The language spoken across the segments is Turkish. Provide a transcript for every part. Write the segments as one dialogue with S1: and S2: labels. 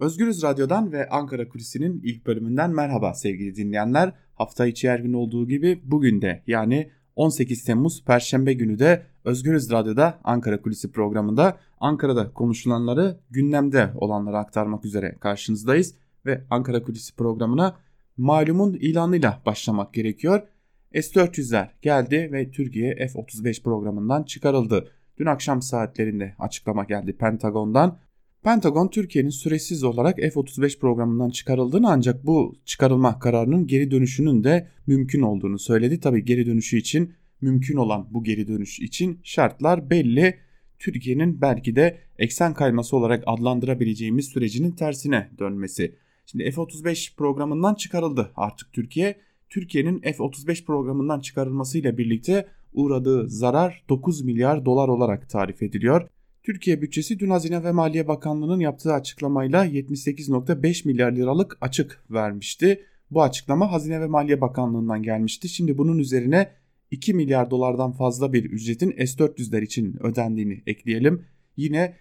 S1: Özgürüz Radyo'dan ve Ankara Kulisi'nin ilk bölümünden merhaba sevgili dinleyenler. Hafta içi her gün olduğu gibi bugün de yani 18 Temmuz Perşembe günü de Özgürüz Radyo'da Ankara Kulisi programında Ankara'da konuşulanları gündemde olanları aktarmak üzere karşınızdayız. Ve Ankara Kulisi programına malumun ilanıyla başlamak gerekiyor. S-400'ler geldi ve Türkiye F-35 programından çıkarıldı. Dün akşam saatlerinde açıklama geldi Pentagon'dan. Pentagon Türkiye'nin süresiz olarak F-35 programından çıkarıldığını ancak bu çıkarılma kararının geri dönüşünün de mümkün olduğunu söyledi. Tabi geri dönüşü için mümkün olan bu geri dönüş için şartlar belli. Türkiye'nin belki de eksen kayması olarak adlandırabileceğimiz sürecinin tersine dönmesi. Şimdi F-35 programından çıkarıldı artık Türkiye. Türkiye'nin F-35 programından çıkarılmasıyla birlikte uğradığı zarar 9 milyar dolar olarak tarif ediliyor. Türkiye bütçesi dün Hazine ve Maliye Bakanlığı'nın yaptığı açıklamayla 78.5 milyar liralık açık vermişti. Bu açıklama Hazine ve Maliye Bakanlığı'ndan gelmişti. Şimdi bunun üzerine 2 milyar dolardan fazla bir ücretin S-400'ler için ödendiğini ekleyelim. Yine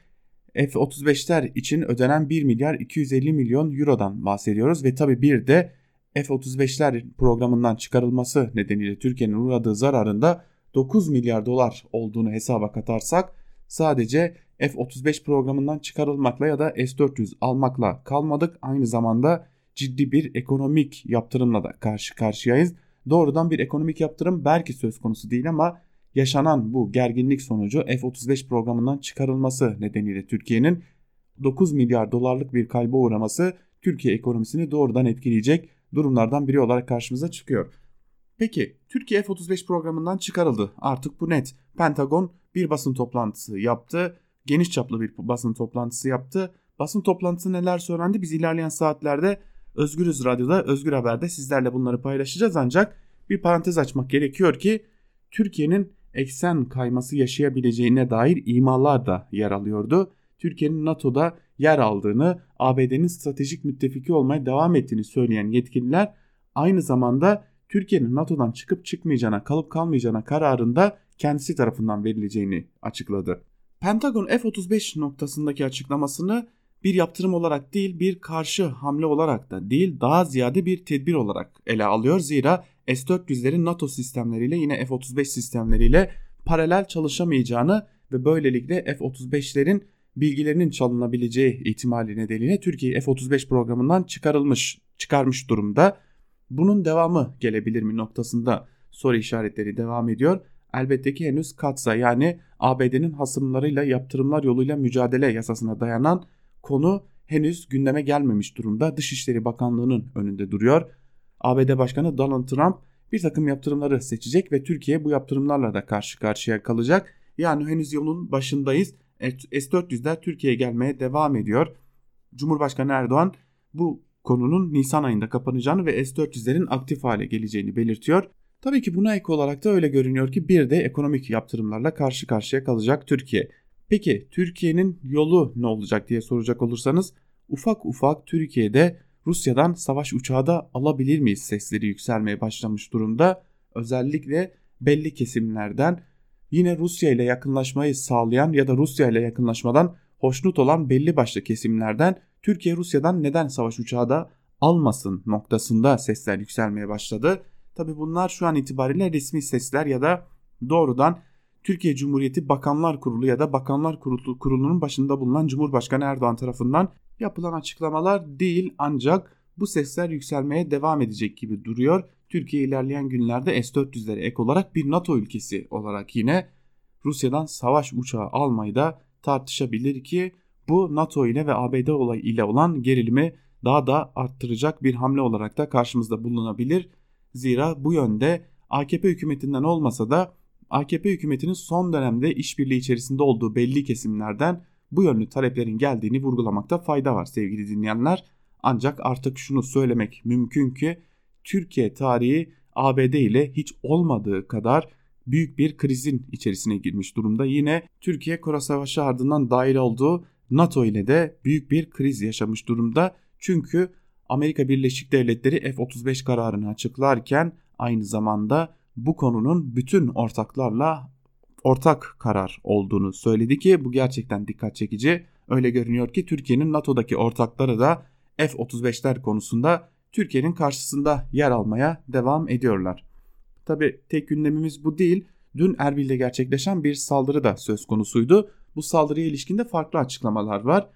S1: F-35'ler için ödenen 1 milyar 250 milyon eurodan bahsediyoruz ve tabi bir de F-35'ler programından çıkarılması nedeniyle Türkiye'nin uğradığı zararında 9 milyar dolar olduğunu hesaba katarsak sadece F-35 programından çıkarılmakla ya da S-400 almakla kalmadık. Aynı zamanda ciddi bir ekonomik yaptırımla da karşı karşıyayız. Doğrudan bir ekonomik yaptırım belki söz konusu değil ama yaşanan bu gerginlik sonucu F-35 programından çıkarılması nedeniyle Türkiye'nin 9 milyar dolarlık bir kayba uğraması Türkiye ekonomisini doğrudan etkileyecek durumlardan biri olarak karşımıza çıkıyor. Peki Türkiye F-35 programından çıkarıldı. Artık bu net. Pentagon bir basın toplantısı yaptı. Geniş çaplı bir basın toplantısı yaptı. Basın toplantısı neler söylendi biz ilerleyen saatlerde Özgürüz Radyo'da, Özgür Haber'de sizlerle bunları paylaşacağız ancak bir parantez açmak gerekiyor ki Türkiye'nin eksen kayması yaşayabileceğine dair imalar da yer alıyordu. Türkiye'nin NATO'da yer aldığını, ABD'nin stratejik müttefiki olmaya devam ettiğini söyleyen yetkililer aynı zamanda Türkiye'nin NATO'dan çıkıp çıkmayacağına, kalıp kalmayacağına kararında kendisi tarafından verileceğini açıkladı. Pentagon F-35 noktasındaki açıklamasını bir yaptırım olarak değil bir karşı hamle olarak da değil daha ziyade bir tedbir olarak ele alıyor. Zira S-400'lerin NATO sistemleriyle yine F-35 sistemleriyle paralel çalışamayacağını ve böylelikle F-35'lerin bilgilerinin çalınabileceği ihtimali nedeniyle Türkiye F-35 programından çıkarılmış, çıkarmış durumda. Bunun devamı gelebilir mi noktasında soru işaretleri devam ediyor. Elbette ki henüz katsa yani ABD'nin hasımlarıyla yaptırımlar yoluyla mücadele yasasına dayanan konu henüz gündeme gelmemiş durumda. Dışişleri Bakanlığı'nın önünde duruyor. ABD Başkanı Donald Trump bir takım yaptırımları seçecek ve Türkiye bu yaptırımlarla da karşı karşıya kalacak. Yani henüz yolun başındayız. S-400'ler Türkiye'ye gelmeye devam ediyor. Cumhurbaşkanı Erdoğan bu konunun Nisan ayında kapanacağını ve S-400'lerin aktif hale geleceğini belirtiyor. Tabii ki buna ek olarak da öyle görünüyor ki bir de ekonomik yaptırımlarla karşı karşıya kalacak Türkiye. Peki Türkiye'nin yolu ne olacak diye soracak olursanız ufak ufak Türkiye'de Rusya'dan savaş uçağı da alabilir miyiz sesleri yükselmeye başlamış durumda. Özellikle belli kesimlerden yine Rusya ile yakınlaşmayı sağlayan ya da Rusya ile yakınlaşmadan hoşnut olan belli başlı kesimlerden Türkiye Rusya'dan neden savaş uçağı da almasın noktasında sesler yükselmeye başladı. Tabi bunlar şu an itibariyle resmi sesler ya da doğrudan Türkiye Cumhuriyeti Bakanlar Kurulu ya da Bakanlar Kurulu, Kurulu'nun başında bulunan Cumhurbaşkanı Erdoğan tarafından yapılan açıklamalar değil ancak bu sesler yükselmeye devam edecek gibi duruyor. Türkiye ilerleyen günlerde S-400'lere ek olarak bir NATO ülkesi olarak yine Rusya'dan savaş uçağı almayı da tartışabilir ki bu NATO ile ve ABD ile olan gerilimi daha da arttıracak bir hamle olarak da karşımızda bulunabilir. Zira bu yönde AKP hükümetinden olmasa da AKP hükümetinin son dönemde işbirliği içerisinde olduğu belli kesimlerden bu yönlü taleplerin geldiğini vurgulamakta fayda var sevgili dinleyenler. Ancak artık şunu söylemek mümkün ki Türkiye tarihi ABD ile hiç olmadığı kadar büyük bir krizin içerisine girmiş durumda. Yine Türkiye Kore Savaşı ardından dahil olduğu NATO ile de büyük bir kriz yaşamış durumda. Çünkü Amerika Birleşik Devletleri F-35 kararını açıklarken aynı zamanda bu konunun bütün ortaklarla ortak karar olduğunu söyledi ki bu gerçekten dikkat çekici. Öyle görünüyor ki Türkiye'nin NATO'daki ortakları da F-35'ler konusunda Türkiye'nin karşısında yer almaya devam ediyorlar. Tabi tek gündemimiz bu değil. Dün Erbil'de gerçekleşen bir saldırı da söz konusuydu. Bu saldırıya ilişkinde farklı açıklamalar var.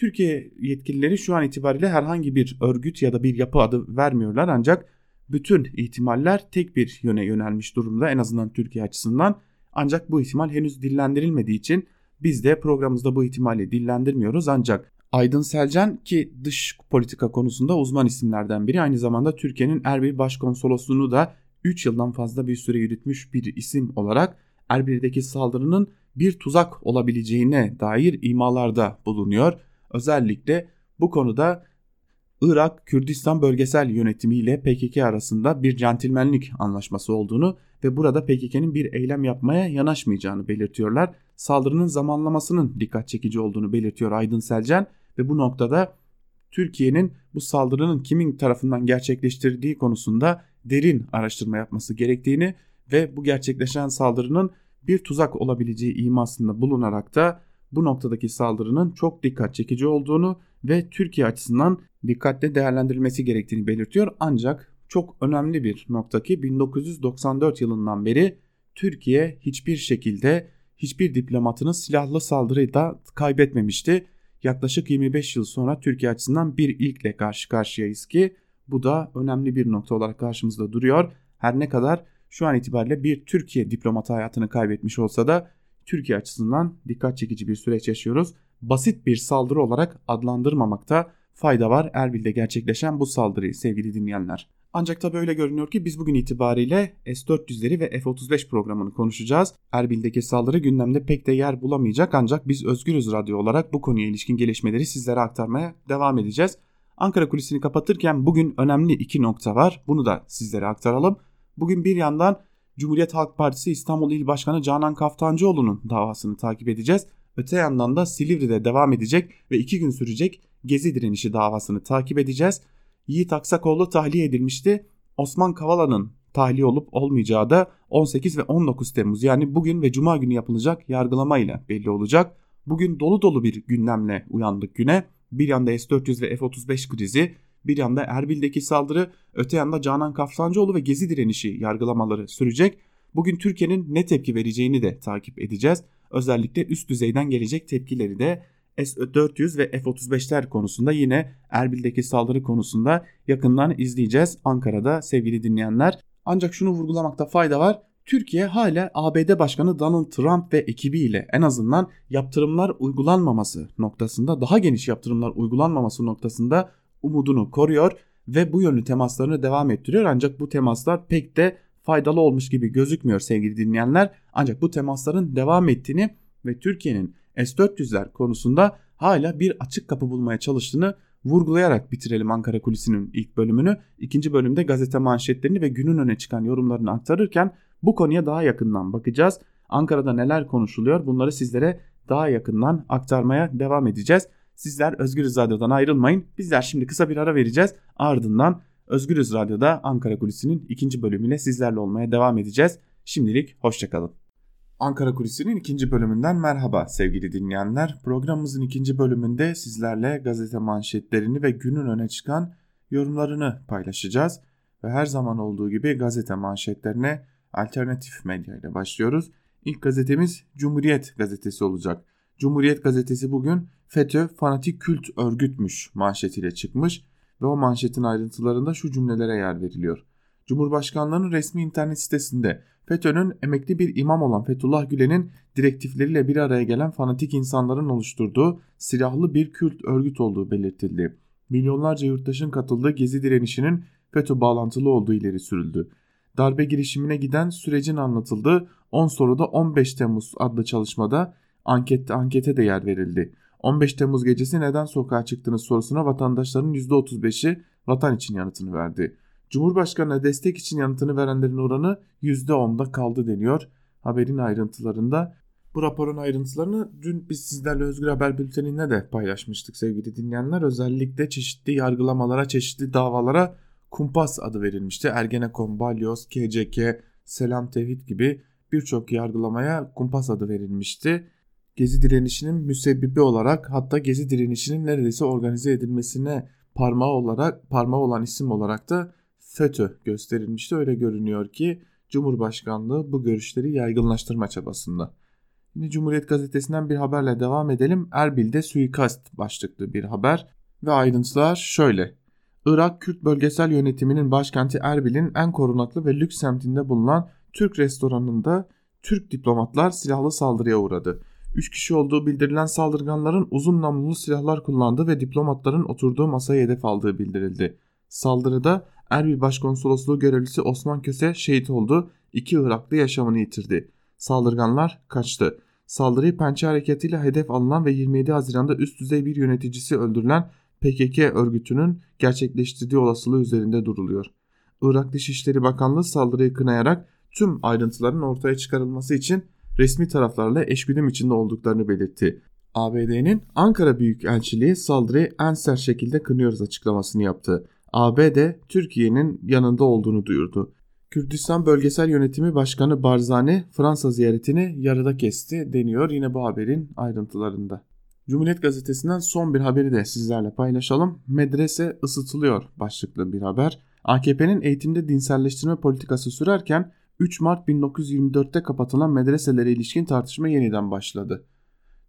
S1: Türkiye yetkilileri şu an itibariyle herhangi bir örgüt ya da bir yapı adı vermiyorlar ancak bütün ihtimaller tek bir yöne yönelmiş durumda en azından Türkiye açısından. Ancak bu ihtimal henüz dillendirilmediği için biz de programımızda bu ihtimali dillendirmiyoruz ancak Aydın Selcan ki dış politika konusunda uzman isimlerden biri aynı zamanda Türkiye'nin Erbil Başkonsolosluğunu da 3 yıldan fazla bir süre yürütmüş bir isim olarak Erbil'deki saldırının bir tuzak olabileceğine dair imalarda bulunuyor. Özellikle bu konuda Irak Kürdistan bölgesel yönetimi ile PKK arasında bir centilmenlik anlaşması olduğunu ve burada PKK'nın bir eylem yapmaya yanaşmayacağını belirtiyorlar. Saldırının zamanlamasının dikkat çekici olduğunu belirtiyor Aydın Selcan ve bu noktada Türkiye'nin bu saldırının kimin tarafından gerçekleştirdiği konusunda derin araştırma yapması gerektiğini ve bu gerçekleşen saldırının bir tuzak olabileceği imasında bulunarak da bu noktadaki saldırının çok dikkat çekici olduğunu ve Türkiye açısından dikkatle değerlendirilmesi gerektiğini belirtiyor. Ancak çok önemli bir nokta ki 1994 yılından beri Türkiye hiçbir şekilde hiçbir diplomatını silahlı saldırıda kaybetmemişti. Yaklaşık 25 yıl sonra Türkiye açısından bir ilkle karşı karşıyayız ki bu da önemli bir nokta olarak karşımızda duruyor. Her ne kadar şu an itibariyle bir Türkiye diplomatı hayatını kaybetmiş olsa da Türkiye açısından dikkat çekici bir süreç yaşıyoruz. Basit bir saldırı olarak adlandırmamakta fayda var Erbil'de gerçekleşen bu saldırıyı sevgili dinleyenler. Ancak tabi öyle görünüyor ki biz bugün itibariyle S-400'leri ve F-35 programını konuşacağız. Erbil'deki saldırı gündemde pek de yer bulamayacak ancak biz Özgürüz Radyo olarak bu konuya ilişkin gelişmeleri sizlere aktarmaya devam edeceğiz. Ankara kulisini kapatırken bugün önemli iki nokta var. Bunu da sizlere aktaralım. Bugün bir yandan Cumhuriyet Halk Partisi İstanbul İl Başkanı Canan Kaftancıoğlu'nun davasını takip edeceğiz. Öte yandan da Silivri'de devam edecek ve iki gün sürecek Gezi direnişi davasını takip edeceğiz. Yiğit Aksakoğlu tahliye edilmişti. Osman Kavala'nın tahliye olup olmayacağı da 18 ve 19 Temmuz yani bugün ve Cuma günü yapılacak yargılamayla belli olacak. Bugün dolu dolu bir gündemle uyandık güne. Bir yanda S-400 ve F-35 krizi, bir yanda Erbil'deki saldırı, öte yanda Canan Kaftancıoğlu ve Gezi direnişi yargılamaları sürecek. Bugün Türkiye'nin ne tepki vereceğini de takip edeceğiz. Özellikle üst düzeyden gelecek tepkileri de S-400 ve F-35'ler konusunda yine Erbil'deki saldırı konusunda yakından izleyeceğiz Ankara'da sevgili dinleyenler. Ancak şunu vurgulamakta fayda var. Türkiye hala ABD Başkanı Donald Trump ve ekibiyle en azından yaptırımlar uygulanmaması noktasında daha geniş yaptırımlar uygulanmaması noktasında umudunu koruyor ve bu yönlü temaslarını devam ettiriyor. Ancak bu temaslar pek de faydalı olmuş gibi gözükmüyor sevgili dinleyenler. Ancak bu temasların devam ettiğini ve Türkiye'nin S-400'ler konusunda hala bir açık kapı bulmaya çalıştığını vurgulayarak bitirelim Ankara Kulisi'nin ilk bölümünü. İkinci bölümde gazete manşetlerini ve günün öne çıkan yorumlarını aktarırken bu konuya daha yakından bakacağız. Ankara'da neler konuşuluyor bunları sizlere daha yakından aktarmaya devam edeceğiz. Sizler Özgürüz Radyo'dan ayrılmayın. Bizler şimdi kısa bir ara vereceğiz. Ardından Özgürüz Radyo'da Ankara Kulisi'nin ikinci bölümüyle sizlerle olmaya devam edeceğiz. Şimdilik hoşçakalın. Ankara Kulisi'nin ikinci bölümünden merhaba sevgili dinleyenler. Programımızın ikinci bölümünde sizlerle gazete manşetlerini ve günün öne çıkan yorumlarını paylaşacağız. Ve her zaman olduğu gibi gazete manşetlerine alternatif medya ile başlıyoruz. İlk gazetemiz Cumhuriyet gazetesi olacak. Cumhuriyet gazetesi bugün FETÖ fanatik kült örgütmüş manşetiyle çıkmış ve o manşetin ayrıntılarında şu cümlelere yer veriliyor. Cumhurbaşkanlığının resmi internet sitesinde FETÖ'nün emekli bir imam olan Fethullah Gülen'in direktifleriyle bir araya gelen fanatik insanların oluşturduğu silahlı bir kült örgüt olduğu belirtildi. Milyonlarca yurttaşın katıldığı gezi direnişinin FETÖ bağlantılı olduğu ileri sürüldü. Darbe girişimine giden sürecin anlatıldığı 10 soruda 15 Temmuz adlı çalışmada ankette ankete de yer verildi. 15 Temmuz gecesi neden sokağa çıktığınız sorusuna vatandaşların %35'i vatan için yanıtını verdi. Cumhurbaşkanına destek için yanıtını verenlerin oranı %10'da kaldı deniyor haberin ayrıntılarında. Bu raporun ayrıntılarını dün biz sizlerle Özgür Haber Bülteni'nde de paylaşmıştık sevgili dinleyenler. Özellikle çeşitli yargılamalara, çeşitli davalara kumpas adı verilmişti. Ergenekon, Balyoz, KCK, Selam Tevhid gibi birçok yargılamaya kumpas adı verilmişti. Gezi direnişinin müsebbibi olarak hatta Gezi direnişinin neredeyse organize edilmesine parmağı olarak parmağı olan isim olarak da FETÖ gösterilmişti. Öyle görünüyor ki Cumhurbaşkanlığı bu görüşleri yaygınlaştırma çabasında. Yine Cumhuriyet Gazetesi'nden bir haberle devam edelim. Erbil'de suikast başlıklı bir haber ve ayrıntılar şöyle. Irak Kürt Bölgesel Yönetimi'nin başkenti Erbil'in en korunaklı ve lüks semtinde bulunan Türk restoranında Türk diplomatlar silahlı saldırıya uğradı. 3 kişi olduğu bildirilen saldırganların uzun namlulu silahlar kullandığı ve diplomatların oturduğu masaya hedef aldığı bildirildi. Saldırıda Erbil Başkonsolosluğu görevlisi Osman Köse şehit oldu, iki Iraklı yaşamını yitirdi. Saldırganlar kaçtı. Saldırıyı pençe hareketiyle hedef alınan ve 27 Haziran'da üst düzey bir yöneticisi öldürülen PKK örgütünün gerçekleştirdiği olasılığı üzerinde duruluyor. Irak Dışişleri Bakanlığı saldırıyı kınayarak tüm ayrıntıların ortaya çıkarılması için resmi taraflarla eşgüdüm içinde olduklarını belirtti. ABD'nin Ankara Büyükelçiliği saldırıyı en sert şekilde kınıyoruz açıklamasını yaptı. ABD Türkiye'nin yanında olduğunu duyurdu. Kürdistan Bölgesel Yönetimi Başkanı Barzani Fransa ziyaretini yarıda kesti deniyor yine bu haberin ayrıntılarında. Cumhuriyet Gazetesi'nden son bir haberi de sizlerle paylaşalım. Medrese ısıtılıyor başlıklı bir haber. AKP'nin eğitimde dinselleştirme politikası sürerken 3 Mart 1924'te kapatılan medreselere ilişkin tartışma yeniden başladı.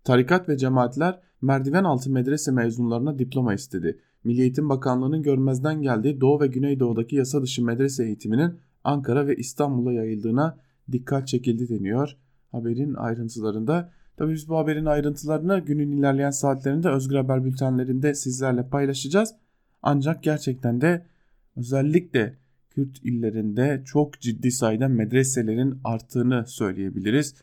S1: Tarikat ve cemaatler merdiven altı medrese mezunlarına diploma istedi. Milli Eğitim Bakanlığı'nın görmezden geldiği Doğu ve Güneydoğu'daki yasa dışı medrese eğitiminin Ankara ve İstanbul'a yayıldığına dikkat çekildi deniyor haberin ayrıntılarında. Tabii biz bu haberin ayrıntılarını günün ilerleyen saatlerinde Özgür Haber bültenlerinde sizlerle paylaşacağız. Ancak gerçekten de özellikle Kürt illerinde çok ciddi sayıda medreselerin arttığını söyleyebiliriz.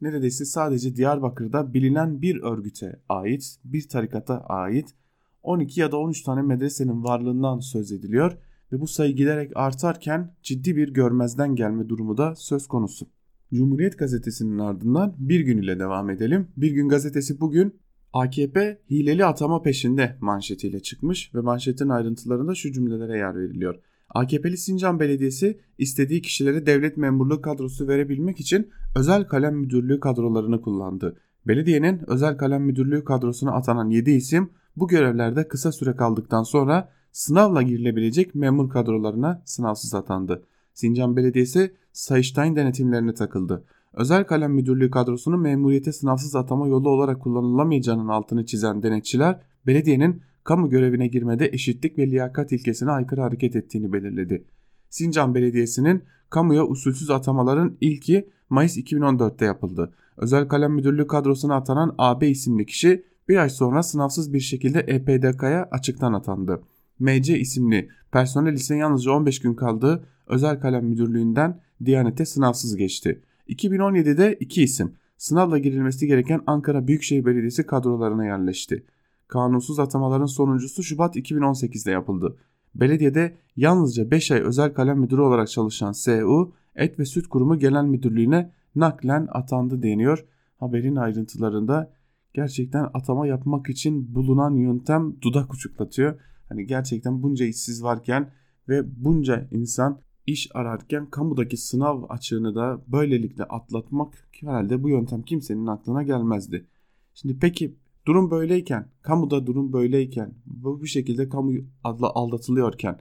S1: Neredeyse sadece Diyarbakır'da bilinen bir örgüte ait, bir tarikata ait 12 ya da 13 tane medresenin varlığından söz ediliyor ve bu sayı giderek artarken ciddi bir görmezden gelme durumu da söz konusu. Cumhuriyet gazetesinin ardından bir gün ile devam edelim. Bir gün gazetesi bugün AKP hileli atama peşinde manşetiyle çıkmış ve manşetin ayrıntılarında şu cümlelere yer veriliyor. AKP'li Sincan Belediyesi istediği kişilere devlet memurluğu kadrosu verebilmek için özel kalem müdürlüğü kadrolarını kullandı. Belediyenin özel kalem müdürlüğü kadrosuna atanan 7 isim bu görevlerde kısa süre kaldıktan sonra sınavla girilebilecek memur kadrolarına sınavsız atandı. Sincan Belediyesi Sayıştay denetimlerine takıldı. Özel kalem müdürlüğü kadrosunun memuriyete sınavsız atama yolu olarak kullanılamayacağının altını çizen denetçiler belediyenin kamu görevine girmede eşitlik ve liyakat ilkesine aykırı hareket ettiğini belirledi. Sincan Belediyesi'nin kamuya usulsüz atamaların ilki Mayıs 2014'te yapıldı. Özel kalem müdürlüğü kadrosuna atanan AB isimli kişi bir ay sonra sınavsız bir şekilde EPDK'ya açıktan atandı. MC isimli personel ise yalnızca 15 gün kaldığı özel kalem müdürlüğünden Diyanet'e sınavsız geçti. 2017'de iki isim sınavla girilmesi gereken Ankara Büyükşehir Belediyesi kadrolarına yerleşti. Kanunsuz atamaların sonuncusu Şubat 2018'de yapıldı. Belediyede yalnızca 5 ay özel kalem müdürü olarak çalışan SU, Et ve Süt Kurumu Genel Müdürlüğü'ne naklen atandı deniyor. Haberin ayrıntılarında gerçekten atama yapmak için bulunan yöntem dudak uçuklatıyor. Hani gerçekten bunca işsiz varken ve bunca insan iş ararken kamudaki sınav açığını da böylelikle atlatmak herhalde bu yöntem kimsenin aklına gelmezdi. Şimdi peki durum böyleyken, kamuda durum böyleyken, bu, bu şekilde kamu adla aldatılıyorken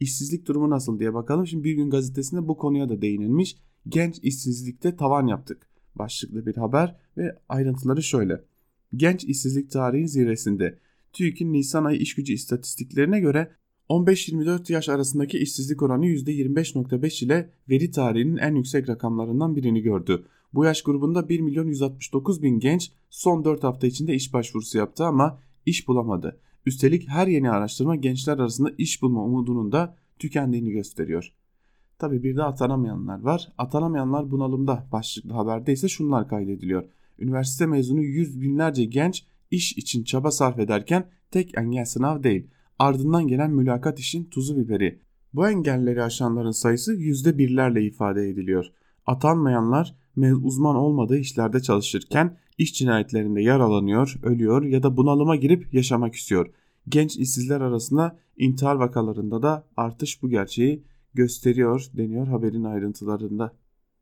S1: işsizlik durumu nasıl diye bakalım. Şimdi bir gün gazetesinde bu konuya da değinilmiş. Genç işsizlikte tavan yaptık. Başlıklı bir haber ve ayrıntıları şöyle. Genç işsizlik tarihin zirvesinde TÜİK'in Nisan ayı işgücü istatistiklerine göre 15-24 yaş arasındaki işsizlik oranı %25.5 ile veri tarihinin en yüksek rakamlarından birini gördü. Bu yaş grubunda 1 milyon 169 bin genç son 4 hafta içinde iş başvurusu yaptı ama iş bulamadı. Üstelik her yeni araştırma gençler arasında iş bulma umudunun da tükendiğini gösteriyor. Tabi bir de atanamayanlar var. Atanamayanlar bunalımda başlıklı haberde ise şunlar kaydediliyor. Üniversite mezunu yüz binlerce genç iş için çaba sarf ederken tek engel sınav değil ardından gelen mülakat işin tuzu biberi. Bu engelleri aşanların sayısı yüzde birlerle ifade ediliyor. Atanmayanlar uzman olmadığı işlerde çalışırken iş cinayetlerinde yaralanıyor, ölüyor ya da bunalıma girip yaşamak istiyor. Genç işsizler arasında intihar vakalarında da artış bu gerçeği gösteriyor deniyor haberin ayrıntılarında.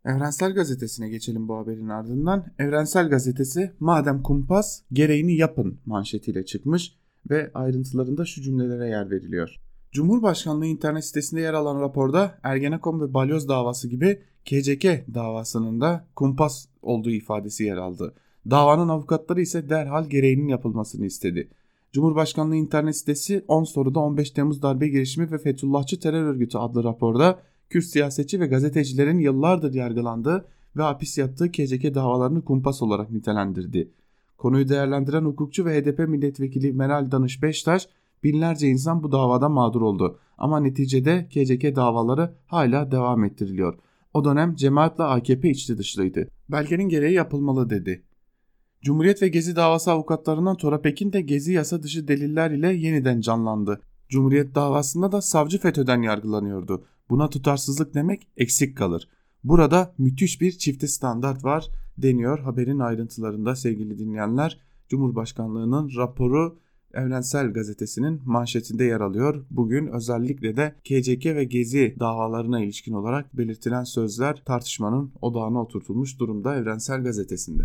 S1: Evrensel Gazetesi'ne geçelim bu haberin ardından. Evrensel Gazetesi madem kumpas gereğini yapın manşetiyle çıkmış ve ayrıntılarında şu cümlelere yer veriliyor. Cumhurbaşkanlığı internet sitesinde yer alan raporda Ergenekon ve Balyoz davası gibi KCK davasının da kumpas olduğu ifadesi yer aldı. Davanın avukatları ise derhal gereğinin yapılmasını istedi. Cumhurbaşkanlığı internet sitesi 10 soruda 15 Temmuz darbe girişimi ve Fethullahçı terör örgütü adlı raporda Kürt siyasetçi ve gazetecilerin yıllardır yargılandığı ve hapis yattığı KCK davalarını kumpas olarak nitelendirdi. Konuyu değerlendiren hukukçu ve HDP milletvekili Meral Danış Beştaş binlerce insan bu davada mağdur oldu ama neticede KCK davaları hala devam ettiriliyor. O dönem cemaatle AKP içli dışlıydı. Belgenin gereği yapılmalı dedi. Cumhuriyet ve Gezi davası avukatlarından Tora Pekin de Gezi yasa dışı deliller ile yeniden canlandı. Cumhuriyet davasında da savcı FETÖ'den yargılanıyordu. Buna tutarsızlık demek eksik kalır. Burada müthiş bir çifte standart var deniyor haberin ayrıntılarında sevgili dinleyenler. Cumhurbaşkanlığının raporu Evrensel Gazetesi'nin manşetinde yer alıyor. Bugün özellikle de KCK ve Gezi davalarına ilişkin olarak belirtilen sözler tartışmanın odağına oturtulmuş durumda Evrensel Gazetesi'nde.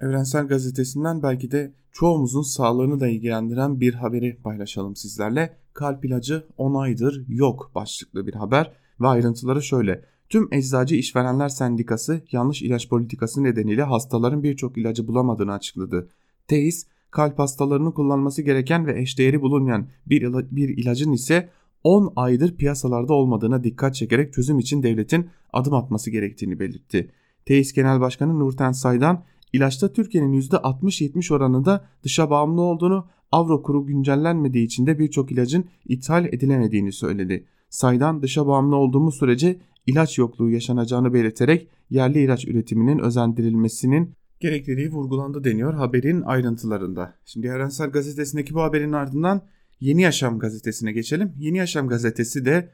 S1: Evrensel Gazetesi'nden belki de çoğumuzun sağlığını da ilgilendiren bir haberi paylaşalım sizlerle. Kalp ilacı 10 aydır yok başlıklı bir haber ve ayrıntıları şöyle. Tüm Eczacı İşverenler Sendikası yanlış ilaç politikası nedeniyle hastaların birçok ilacı bulamadığını açıkladı. TEİS, kalp hastalarının kullanması gereken ve eşdeğeri bulunmayan bir, ila bir ilacın ise 10 aydır piyasalarda olmadığına dikkat çekerek çözüm için devletin adım atması gerektiğini belirtti. TEİS Genel Başkanı Nurten Saydan İlaçta Türkiye'nin %60-70 oranında dışa bağımlı olduğunu, avro kuru güncellenmediği için de birçok ilacın ithal edilemediğini söyledi. Saydan dışa bağımlı olduğumuz sürece ilaç yokluğu yaşanacağını belirterek yerli ilaç üretiminin özendirilmesinin gerekliliği vurgulandı deniyor haberin ayrıntılarında. Şimdi Evrensel Gazetesi'ndeki bu haberin ardından Yeni Yaşam gazetesine geçelim. Yeni Yaşam gazetesi de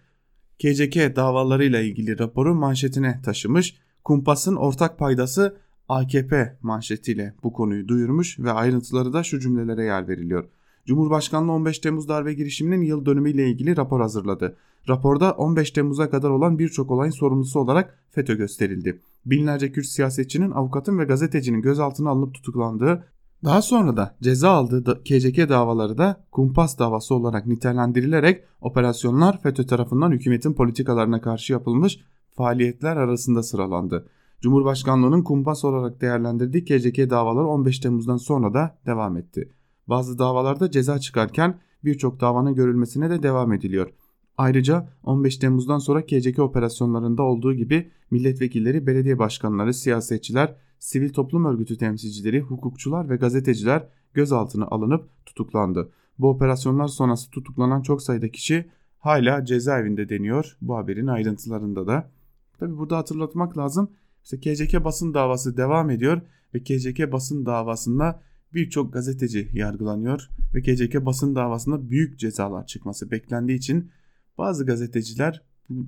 S1: KCK davalarıyla ilgili raporu manşetine taşımış. Kumpas'ın ortak paydası AKP manşetiyle bu konuyu duyurmuş ve ayrıntıları da şu cümlelere yer veriliyor. Cumhurbaşkanlığı 15 Temmuz darbe girişiminin yıl dönümüyle ilgili rapor hazırladı. Raporda 15 Temmuz'a kadar olan birçok olayın sorumlusu olarak FETÖ gösterildi. Binlerce Kürt siyasetçinin, avukatın ve gazetecinin gözaltına alınıp tutuklandığı, daha sonra da ceza aldığı KCK davaları da kumpas davası olarak nitelendirilerek operasyonlar FETÖ tarafından hükümetin politikalarına karşı yapılmış faaliyetler arasında sıralandı. Cumhurbaşkanlığının kumpas olarak değerlendirdiği KCK davaları 15 Temmuz'dan sonra da devam etti. Bazı davalarda ceza çıkarken birçok davanın görülmesine de devam ediliyor. Ayrıca 15 Temmuz'dan sonra KCK operasyonlarında olduğu gibi milletvekilleri, belediye başkanları, siyasetçiler, sivil toplum örgütü temsilcileri, hukukçular ve gazeteciler gözaltına alınıp tutuklandı. Bu operasyonlar sonrası tutuklanan çok sayıda kişi hala cezaevinde deniyor bu haberin ayrıntılarında da. Tabi burada hatırlatmak lazım işte KCK basın davası devam ediyor ve KCK basın davasında birçok gazeteci yargılanıyor ve KCK basın davasında büyük cezalar çıkması beklendiği için bazı gazeteciler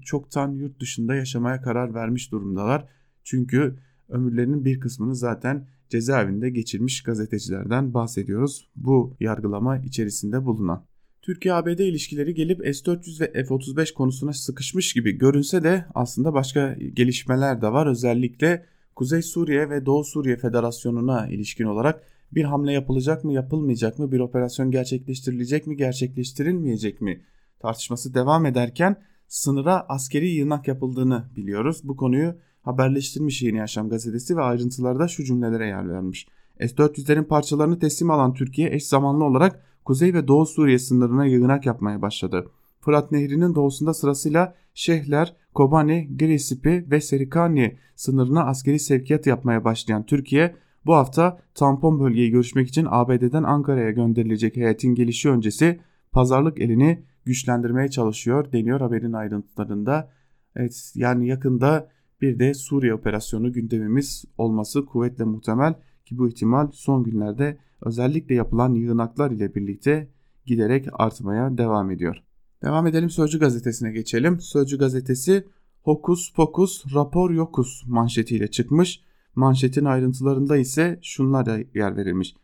S1: çoktan yurt dışında yaşamaya karar vermiş durumdalar. Çünkü ömürlerinin bir kısmını zaten cezaevinde geçirmiş gazetecilerden bahsediyoruz. Bu yargılama içerisinde bulunan. Türkiye-ABD ilişkileri gelip S-400 ve F-35 konusuna sıkışmış gibi görünse de aslında başka gelişmeler de var. Özellikle Kuzey Suriye ve Doğu Suriye Federasyonu'na ilişkin olarak bir hamle yapılacak mı yapılmayacak mı bir operasyon gerçekleştirilecek mi gerçekleştirilmeyecek mi tartışması devam ederken sınıra askeri yığınak yapıldığını biliyoruz. Bu konuyu haberleştirmiş Yeni Yaşam gazetesi ve ayrıntılarda şu cümlelere yer vermiş. S-400'lerin parçalarını teslim alan Türkiye eş zamanlı olarak Kuzey ve Doğu Suriye sınırına yığınak yapmaya başladı. Fırat Nehri'nin doğusunda sırasıyla Şehler, Kobani, Girisipi ve Serikani sınırına askeri sevkiyat yapmaya başlayan Türkiye bu hafta tampon bölgeyi görüşmek için ABD'den Ankara'ya gönderilecek heyetin gelişi öncesi pazarlık elini güçlendirmeye çalışıyor deniyor haberin ayrıntılarında. Evet yani yakında bir de Suriye operasyonu gündemimiz olması kuvvetle muhtemel ki bu ihtimal son günlerde özellikle yapılan yığınaklar ile birlikte giderek artmaya devam ediyor. Devam edelim Sözcü gazetesine geçelim. Sözcü gazetesi Hokus Pokus rapor yokus manşetiyle çıkmış. Manşetin ayrıntılarında ise şunlar da yer verilmiş.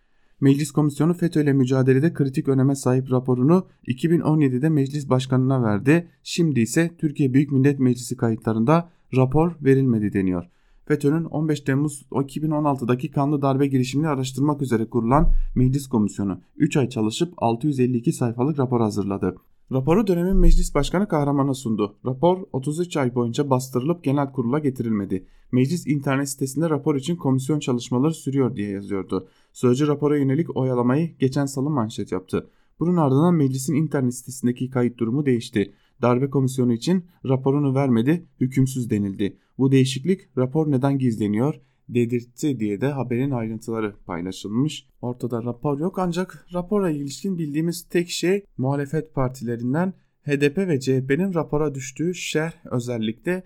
S1: Meclis Komisyonu FETÖ ile mücadelede kritik öneme sahip raporunu 2017'de meclis başkanına verdi. Şimdi ise Türkiye Büyük Millet Meclisi kayıtlarında rapor verilmedi deniyor. FETÖ'nün 15 Temmuz 2016'daki kanlı darbe girişimini araştırmak üzere kurulan Meclis Komisyonu 3 ay çalışıp 652 sayfalık rapor hazırladı. Raporu dönemin meclis başkanı kahramana sundu. Rapor 33 ay boyunca bastırılıp genel kurula getirilmedi. Meclis internet sitesinde rapor için komisyon çalışmaları sürüyor diye yazıyordu. Sözcü rapora yönelik oyalamayı geçen salı manşet yaptı. Bunun ardından meclisin internet sitesindeki kayıt durumu değişti. Darbe komisyonu için raporunu vermedi, hükümsüz denildi. Bu değişiklik rapor neden gizleniyor? Dedirtti diye de haberin ayrıntıları paylaşılmış. Ortada rapor yok ancak rapora ilişkin bildiğimiz tek şey muhalefet partilerinden HDP ve CHP'nin rapora düştüğü şerh özellikle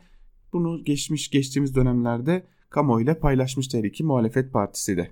S1: bunu geçmiş geçtiğimiz dönemlerde kamuoyuyla paylaşmıştı her iki muhalefet partisi de.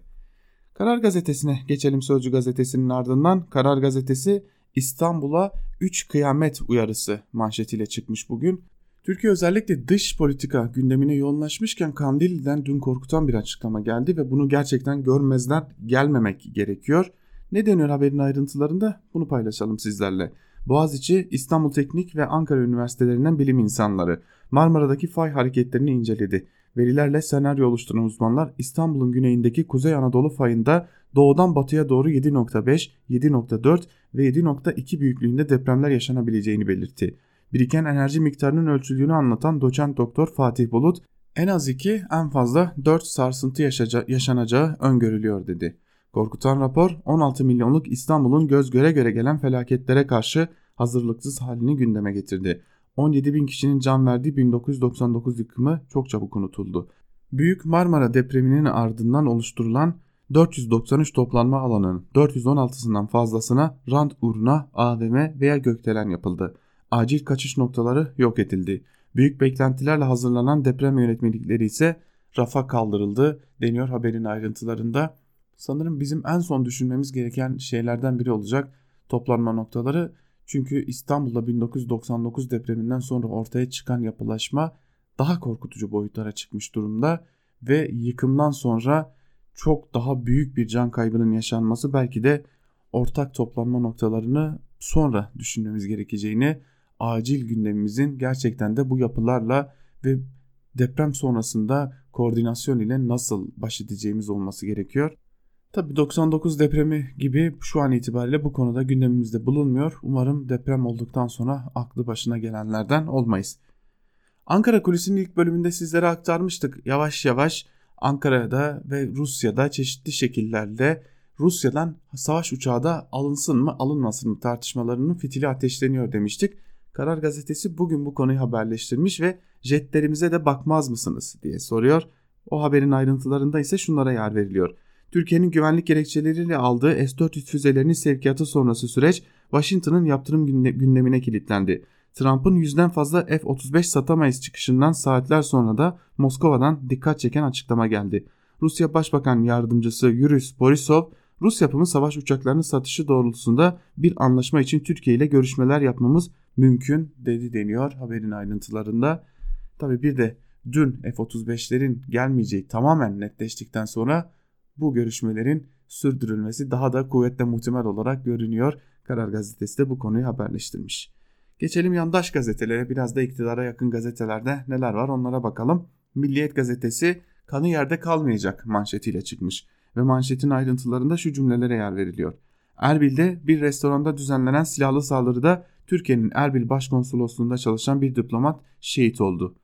S1: Karar Gazetesi'ne geçelim Sözcü Gazetesi'nin ardından Karar Gazetesi İstanbul'a 3 kıyamet uyarısı manşetiyle çıkmış bugün. Türkiye özellikle dış politika gündemine yoğunlaşmışken Kandilli'den dün korkutan bir açıklama geldi ve bunu gerçekten görmezden gelmemek gerekiyor. Ne deniyor haberin ayrıntılarında bunu paylaşalım sizlerle. Boğaziçi, İstanbul Teknik ve Ankara Üniversitelerinden bilim insanları Marmara'daki fay hareketlerini inceledi. Verilerle senaryo oluşturan uzmanlar İstanbul'un güneyindeki Kuzey Anadolu fayında doğudan batıya doğru 7.5, 7.4 ve 7.2 büyüklüğünde depremler yaşanabileceğini belirtti. Biriken enerji miktarının ölçüldüğünü anlatan doçent doktor Fatih Bulut, en az 2 en fazla 4 sarsıntı yaşanacağı öngörülüyor dedi. Korkutan rapor 16 milyonluk İstanbul'un göz göre göre gelen felaketlere karşı hazırlıksız halini gündeme getirdi. 17 bin kişinin can verdiği 1999 yıkımı çok çabuk unutuldu. Büyük Marmara depreminin ardından oluşturulan 493 toplanma alanının 416'sından fazlasına rant uğruna AVM veya gökdelen yapıldı. Acil kaçış noktaları yok edildi. Büyük beklentilerle hazırlanan deprem yönetmelikleri ise rafa kaldırıldı deniyor haberin ayrıntılarında. Sanırım bizim en son düşünmemiz gereken şeylerden biri olacak toplanma noktaları. Çünkü İstanbul'da 1999 depreminden sonra ortaya çıkan yapılaşma daha korkutucu boyutlara çıkmış durumda ve yıkımdan sonra çok daha büyük bir can kaybının yaşanması belki de ortak toplanma noktalarını sonra düşünmemiz gerekeceğini, acil gündemimizin gerçekten de bu yapılarla ve deprem sonrasında koordinasyon ile nasıl baş edeceğimiz olması gerekiyor. Tabi 99 depremi gibi şu an itibariyle bu konuda gündemimizde bulunmuyor. Umarım deprem olduktan sonra aklı başına gelenlerden olmayız. Ankara Kulisi'nin ilk bölümünde sizlere aktarmıştık. Yavaş yavaş Ankara'da ve Rusya'da çeşitli şekillerde Rusya'dan savaş uçağı da alınsın mı alınmasın mı tartışmalarının fitili ateşleniyor demiştik. Karar gazetesi bugün bu konuyu haberleştirmiş ve jetlerimize de bakmaz mısınız diye soruyor. O haberin ayrıntılarında ise şunlara yer veriliyor. Türkiye'nin güvenlik gerekçeleriyle aldığı S-400 füzelerinin sevkiyatı sonrası süreç Washington'ın yaptırım gündemine kilitlendi. Trump'ın yüzden fazla F-35 satamayız çıkışından saatler sonra da Moskova'dan dikkat çeken açıklama geldi. Rusya Başbakan Yardımcısı Yuriy Borisov, Rus yapımı savaş uçaklarının satışı doğrultusunda bir anlaşma için Türkiye ile görüşmeler yapmamız mümkün dedi deniyor haberin ayrıntılarında. Tabi bir de dün F-35'lerin gelmeyeceği tamamen netleştikten sonra bu görüşmelerin sürdürülmesi daha da kuvvetle muhtemel olarak görünüyor. Karar Gazetesi de bu konuyu haberleştirmiş. Geçelim yandaş gazetelere biraz da iktidara yakın gazetelerde neler var onlara bakalım. Milliyet gazetesi kanı yerde kalmayacak manşetiyle çıkmış ve manşetin ayrıntılarında şu cümlelere yer veriliyor. Erbil'de bir restoranda düzenlenen silahlı saldırıda Türkiye'nin Erbil Başkonsolosluğu'nda çalışan bir diplomat şehit oldu.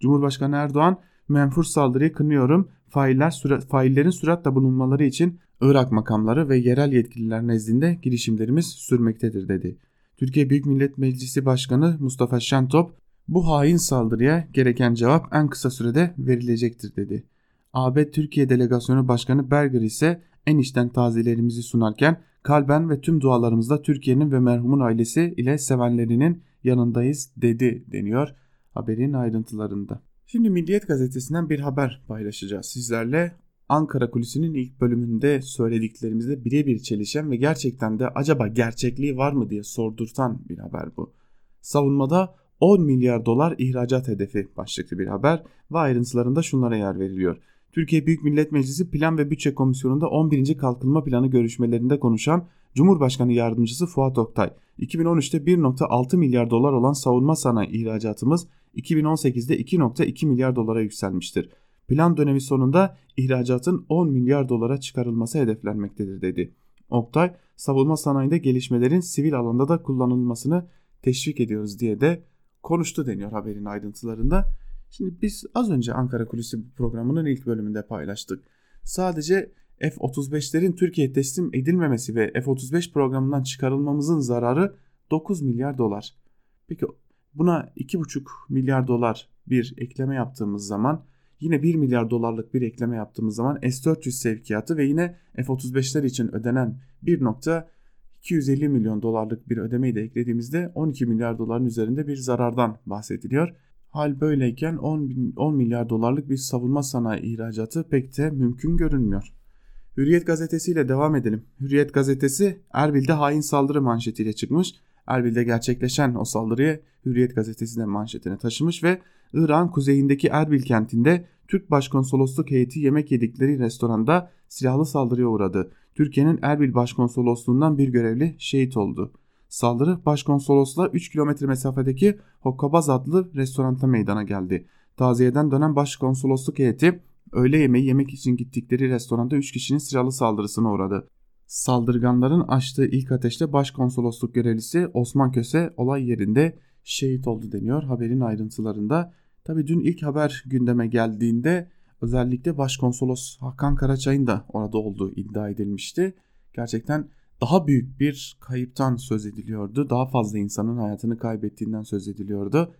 S1: Cumhurbaşkanı Erdoğan menfur saldırıyı kınıyorum. Failler sürat, faillerin süratle bulunmaları için Irak makamları ve yerel yetkililer nezdinde girişimlerimiz sürmektedir dedi. Türkiye Büyük Millet Meclisi Başkanı Mustafa Şentop bu hain saldırıya gereken cevap en kısa sürede verilecektir dedi. AB Türkiye Delegasyonu Başkanı Berger ise en içten taziyelerimizi sunarken kalben ve tüm dualarımızda Türkiye'nin ve merhumun ailesi ile sevenlerinin yanındayız dedi deniyor haberin ayrıntılarında. Şimdi Milliyet gazetesinden bir haber paylaşacağız sizlerle. Ankara Kulisi'nin ilk bölümünde söylediklerimizde birebir çelişen ve gerçekten de acaba gerçekliği var mı diye sordurtan bir haber bu. Savunmada 10 milyar dolar ihracat hedefi başlıklı bir haber ve ayrıntılarında şunlara yer veriliyor. Türkiye Büyük Millet Meclisi Plan ve Bütçe Komisyonu'nda 11. Kalkınma Planı görüşmelerinde konuşan Cumhurbaşkanı Yardımcısı Fuat Oktay, 2013'te 1.6 milyar dolar olan savunma sanayi ihracatımız 2018'de 2.2 milyar dolara yükselmiştir. plan dönemi sonunda ihracatın 10 milyar dolara çıkarılması hedeflenmektedir dedi. Oktay, savunma sanayinde gelişmelerin sivil alanda da kullanılmasını teşvik ediyoruz diye de konuştu deniyor haberin ayrıntılarında. Şimdi biz az önce Ankara Kulisi programının ilk bölümünde paylaştık. Sadece F-35'lerin Türkiye teslim edilmemesi ve F-35 programından çıkarılmamızın zararı 9 milyar dolar. Peki buna 2,5 milyar dolar bir ekleme yaptığımız zaman yine 1 milyar dolarlık bir ekleme yaptığımız zaman S-400 sevkiyatı ve yine F-35'ler için ödenen 1.250 milyon dolarlık bir ödemeyi de eklediğimizde 12 milyar doların üzerinde bir zarardan bahsediliyor. Hal böyleyken 10, 10 milyar dolarlık bir savunma sanayi ihracatı pek de mümkün görünmüyor. Hürriyet gazetesiyle devam edelim. Hürriyet gazetesi Erbil'de hain saldırı manşetiyle çıkmış. Erbil'de gerçekleşen o saldırıyı Hürriyet gazetesi de manşetine taşımış ve İran kuzeyindeki Erbil kentinde Türk Başkonsolosluk heyeti yemek yedikleri restoranda silahlı saldırıya uğradı. Türkiye'nin Erbil Başkonsolosluğundan bir görevli şehit oldu. Saldırı başkonsolosla 3 kilometre mesafedeki Hokkabaz adlı restoranta meydana geldi. Taziyeden dönen başkonsolosluk heyeti öğle yemeği yemek için gittikleri restoranda 3 kişinin silahlı saldırısına uğradı. Saldırganların açtığı ilk ateşte başkonsolosluk görevlisi Osman Köse olay yerinde şehit oldu deniyor haberin ayrıntılarında. Tabi dün ilk haber gündeme geldiğinde özellikle başkonsolos Hakan Karaçay'ın da orada olduğu iddia edilmişti. Gerçekten daha büyük bir kayıptan söz ediliyordu. Daha fazla insanın hayatını kaybettiğinden söz ediliyordu.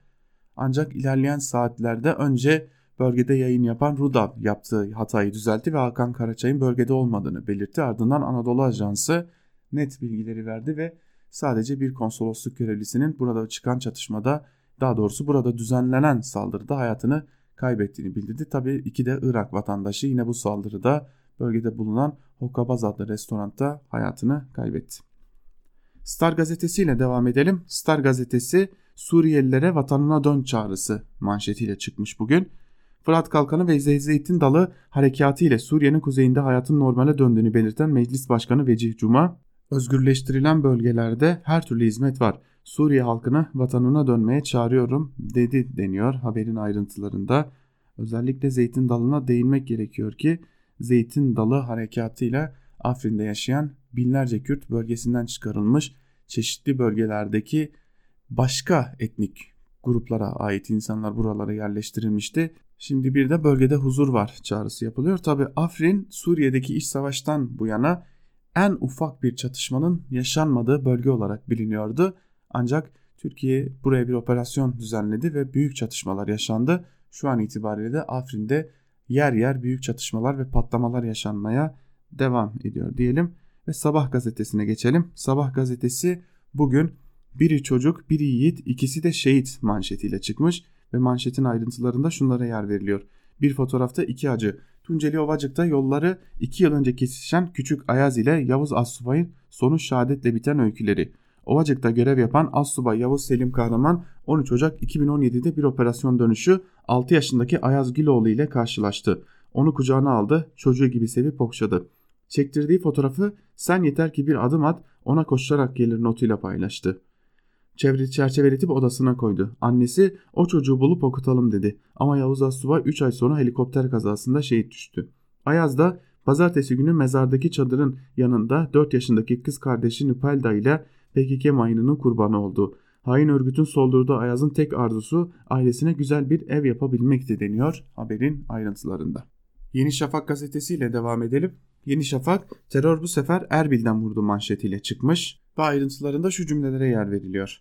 S1: Ancak ilerleyen saatlerde önce bölgede yayın yapan Rudav yaptığı hatayı düzeltti ve Hakan Karaçay'ın bölgede olmadığını belirtti. Ardından Anadolu Ajansı net bilgileri verdi ve sadece bir konsolosluk görevlisinin burada çıkan çatışmada daha doğrusu burada düzenlenen saldırıda hayatını kaybettiğini bildirdi. Tabi iki de Irak vatandaşı yine bu saldırıda bölgede bulunan Hokkabaz adlı restoranda hayatını kaybetti. Star gazetesiyle devam edelim. Star gazetesi Suriyelilere vatanına dön çağrısı manşetiyle çıkmış bugün. Fırat Kalkanı ve Zeytin Dalı harekatı ile Suriye'nin kuzeyinde hayatın normale döndüğünü belirten Meclis Başkanı Vecih Cuma, özgürleştirilen bölgelerde her türlü hizmet var. Suriye halkını vatanına dönmeye çağırıyorum dedi deniyor haberin ayrıntılarında. Özellikle Zeytin Dalı'na değinmek gerekiyor ki Zeytin Dalı harekatıyla Afrin'de yaşayan binlerce Kürt bölgesinden çıkarılmış çeşitli bölgelerdeki başka etnik gruplara ait insanlar buralara yerleştirilmişti. Şimdi bir de bölgede huzur var çağrısı yapılıyor. Tabi Afrin Suriye'deki iç savaştan bu yana en ufak bir çatışmanın yaşanmadığı bölge olarak biliniyordu. Ancak Türkiye buraya bir operasyon düzenledi ve büyük çatışmalar yaşandı. Şu an itibariyle de Afrin'de yer yer büyük çatışmalar ve patlamalar yaşanmaya devam ediyor diyelim. Ve Sabah gazetesine geçelim. Sabah gazetesi bugün biri çocuk, biri yiğit, ikisi de şehit manşetiyle çıkmış ve manşetin ayrıntılarında şunlara yer veriliyor. Bir fotoğrafta iki acı. Tunceli Ovacık'ta yolları iki yıl önce kesişen Küçük Ayaz ile Yavuz Assubay'ın sonu şehadetle biten öyküleri. Ovacık'ta görev yapan Assubay Yavuz Selim Kahraman 13 Ocak 2017'de bir operasyon dönüşü 6 yaşındaki Ayaz Güloğlu ile karşılaştı. Onu kucağına aldı, çocuğu gibi sevip okşadı. Çektirdiği fotoğrafı sen yeter ki bir adım at ona koşarak gelir notuyla paylaştı. Çevre çerçeveletip odasına koydu. Annesi o çocuğu bulup okutalım dedi. Ama Yavuz Assubay 3 ay sonra helikopter kazasında şehit düştü. Ayaz da pazartesi günü mezardaki çadırın yanında 4 yaşındaki kız kardeşi Nüpelda ile PKK mayınının kurbanı oldu. Hain örgütün soldurduğu Ayaz'ın tek arzusu ailesine güzel bir ev yapabilmekti deniyor haberin ayrıntılarında. Yeni Şafak gazetesiyle devam edelim. Yeni Şafak terör bu sefer Erbil'den vurdu manşetiyle çıkmış ve ayrıntılarında şu cümlelere yer veriliyor.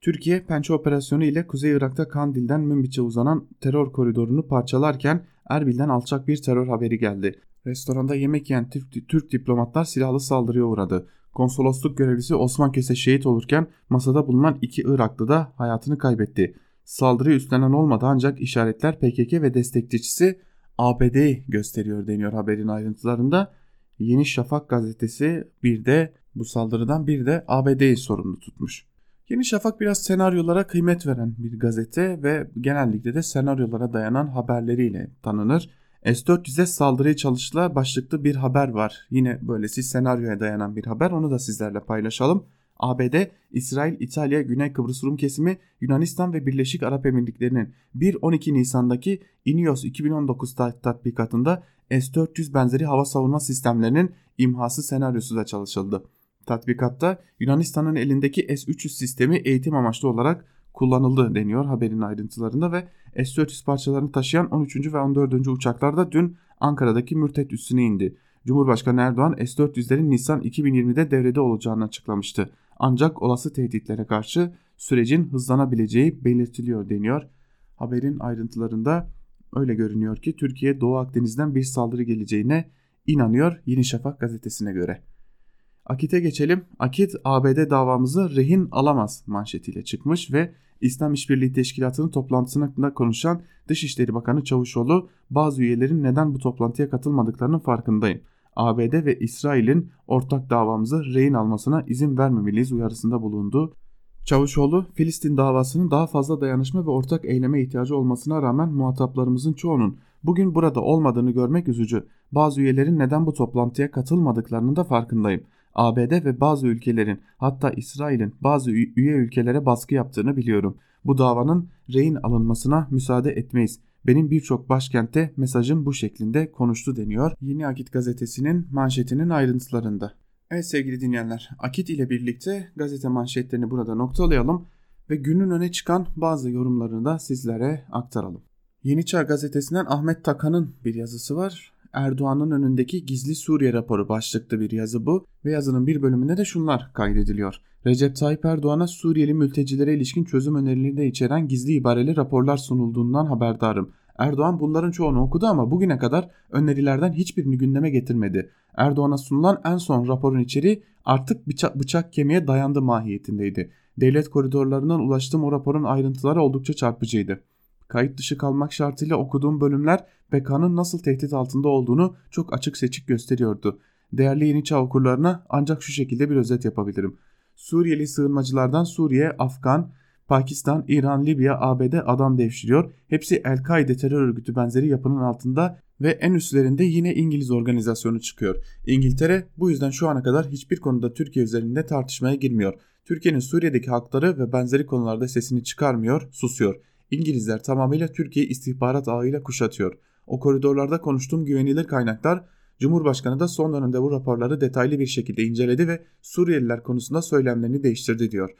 S1: Türkiye Pençe operasyonu ile Kuzey Irak'ta Kandil'den Münbiç'e uzanan terör koridorunu parçalarken Erbil'den alçak bir terör haberi geldi. Restoranda yemek yiyen Türk, Türk diplomatlar silahlı saldırıya uğradı. Konsolosluk görevlisi Osman Köse şehit olurken masada bulunan iki Iraklı da hayatını kaybetti. Saldırıyı üstlenen olmadı ancak işaretler PKK ve destekçisi ABD'yi gösteriyor deniyor haberin ayrıntılarında. Yeni Şafak gazetesi bir de bu saldırıdan bir de ABD'yi sorumlu tutmuş. Yeni Şafak biraz senaryolara kıymet veren bir gazete ve genellikle de senaryolara dayanan haberleriyle tanınır. S-400'e saldırıya çalıştılar başlıklı bir haber var. Yine böylesi senaryoya dayanan bir haber onu da sizlerle paylaşalım. ABD, İsrail, İtalya, Güney Kıbrıs Rum kesimi, Yunanistan ve Birleşik Arap Emirlikleri'nin 1-12 Nisan'daki INIOS 2019 tatbikatında S-400 benzeri hava savunma sistemlerinin imhası senaryosu da çalışıldı. Tatbikatta Yunanistan'ın elindeki S-300 sistemi eğitim amaçlı olarak kullanıldı deniyor haberin ayrıntılarında ve S-400 parçalarını taşıyan 13. ve 14. uçaklar da dün Ankara'daki Mürtet üssüne indi. Cumhurbaşkanı Erdoğan S-400'lerin Nisan 2020'de devrede olacağını açıklamıştı. Ancak olası tehditlere karşı sürecin hızlanabileceği belirtiliyor deniyor. Haberin ayrıntılarında öyle görünüyor ki Türkiye Doğu Akdeniz'den bir saldırı geleceğine inanıyor Yeni Şafak gazetesine göre. Akit'e geçelim. Akit ABD davamızı rehin alamaz manşetiyle çıkmış ve İslam İşbirliği Teşkilatı'nın toplantısında konuşan Dışişleri Bakanı Çavuşoğlu bazı üyelerin neden bu toplantıya katılmadıklarının farkındayım. ABD ve İsrail'in ortak davamızı rehin almasına izin vermemeliyiz uyarısında bulundu. Çavuşoğlu, Filistin davasının daha fazla dayanışma ve ortak eyleme ihtiyacı olmasına rağmen muhataplarımızın çoğunun bugün burada olmadığını görmek üzücü. Bazı üyelerin neden bu toplantıya katılmadıklarının da farkındayım. ABD ve bazı ülkelerin hatta İsrail'in bazı üye ülkelere baskı yaptığını biliyorum. Bu davanın rehin alınmasına müsaade etmeyiz. Benim birçok başkentte mesajım bu şeklinde konuştu deniyor. Yeni Akit gazetesinin manşetinin ayrıntılarında. Evet sevgili dinleyenler, Akit ile birlikte gazete manşetlerini burada noktalayalım ve günün öne çıkan bazı yorumlarını da sizlere aktaralım. Yeni Çağ gazetesinden Ahmet Takan'ın bir yazısı var. Erdoğan'ın önündeki gizli Suriye raporu başlıklı bir yazı bu ve yazının bir bölümünde de şunlar kaydediliyor. Recep Tayyip Erdoğan'a Suriyeli mültecilere ilişkin çözüm önerileri de içeren gizli ibareli raporlar sunulduğundan haberdarım. Erdoğan bunların çoğunu okudu ama bugüne kadar önerilerden hiçbirini gündeme getirmedi. Erdoğan'a sunulan en son raporun içeriği artık bıçak, bıçak kemiğe dayandı mahiyetindeydi. Devlet koridorlarından ulaştığım o raporun ayrıntıları oldukça çarpıcıydı. Kayıt dışı kalmak şartıyla okuduğum bölümler PKK'nın nasıl tehdit altında olduğunu çok açık seçik gösteriyordu. Değerli yeni çağ okurlarına ancak şu şekilde bir özet yapabilirim. Suriyeli sığınmacılardan Suriye, Afgan, Pakistan, İran, Libya, ABD adam devşiriyor. Hepsi El-Kaide terör örgütü benzeri yapının altında ve en üstlerinde yine İngiliz organizasyonu çıkıyor. İngiltere bu yüzden şu ana kadar hiçbir konuda Türkiye üzerinde tartışmaya girmiyor. Türkiye'nin Suriye'deki hakları ve benzeri konularda sesini çıkarmıyor, susuyor. İngilizler tamamıyla Türkiye istihbarat ağıyla kuşatıyor. O koridorlarda konuştuğum güvenilir kaynaklar Cumhurbaşkanı da son dönemde bu raporları detaylı bir şekilde inceledi ve Suriyeliler konusunda söylemlerini değiştirdi diyor.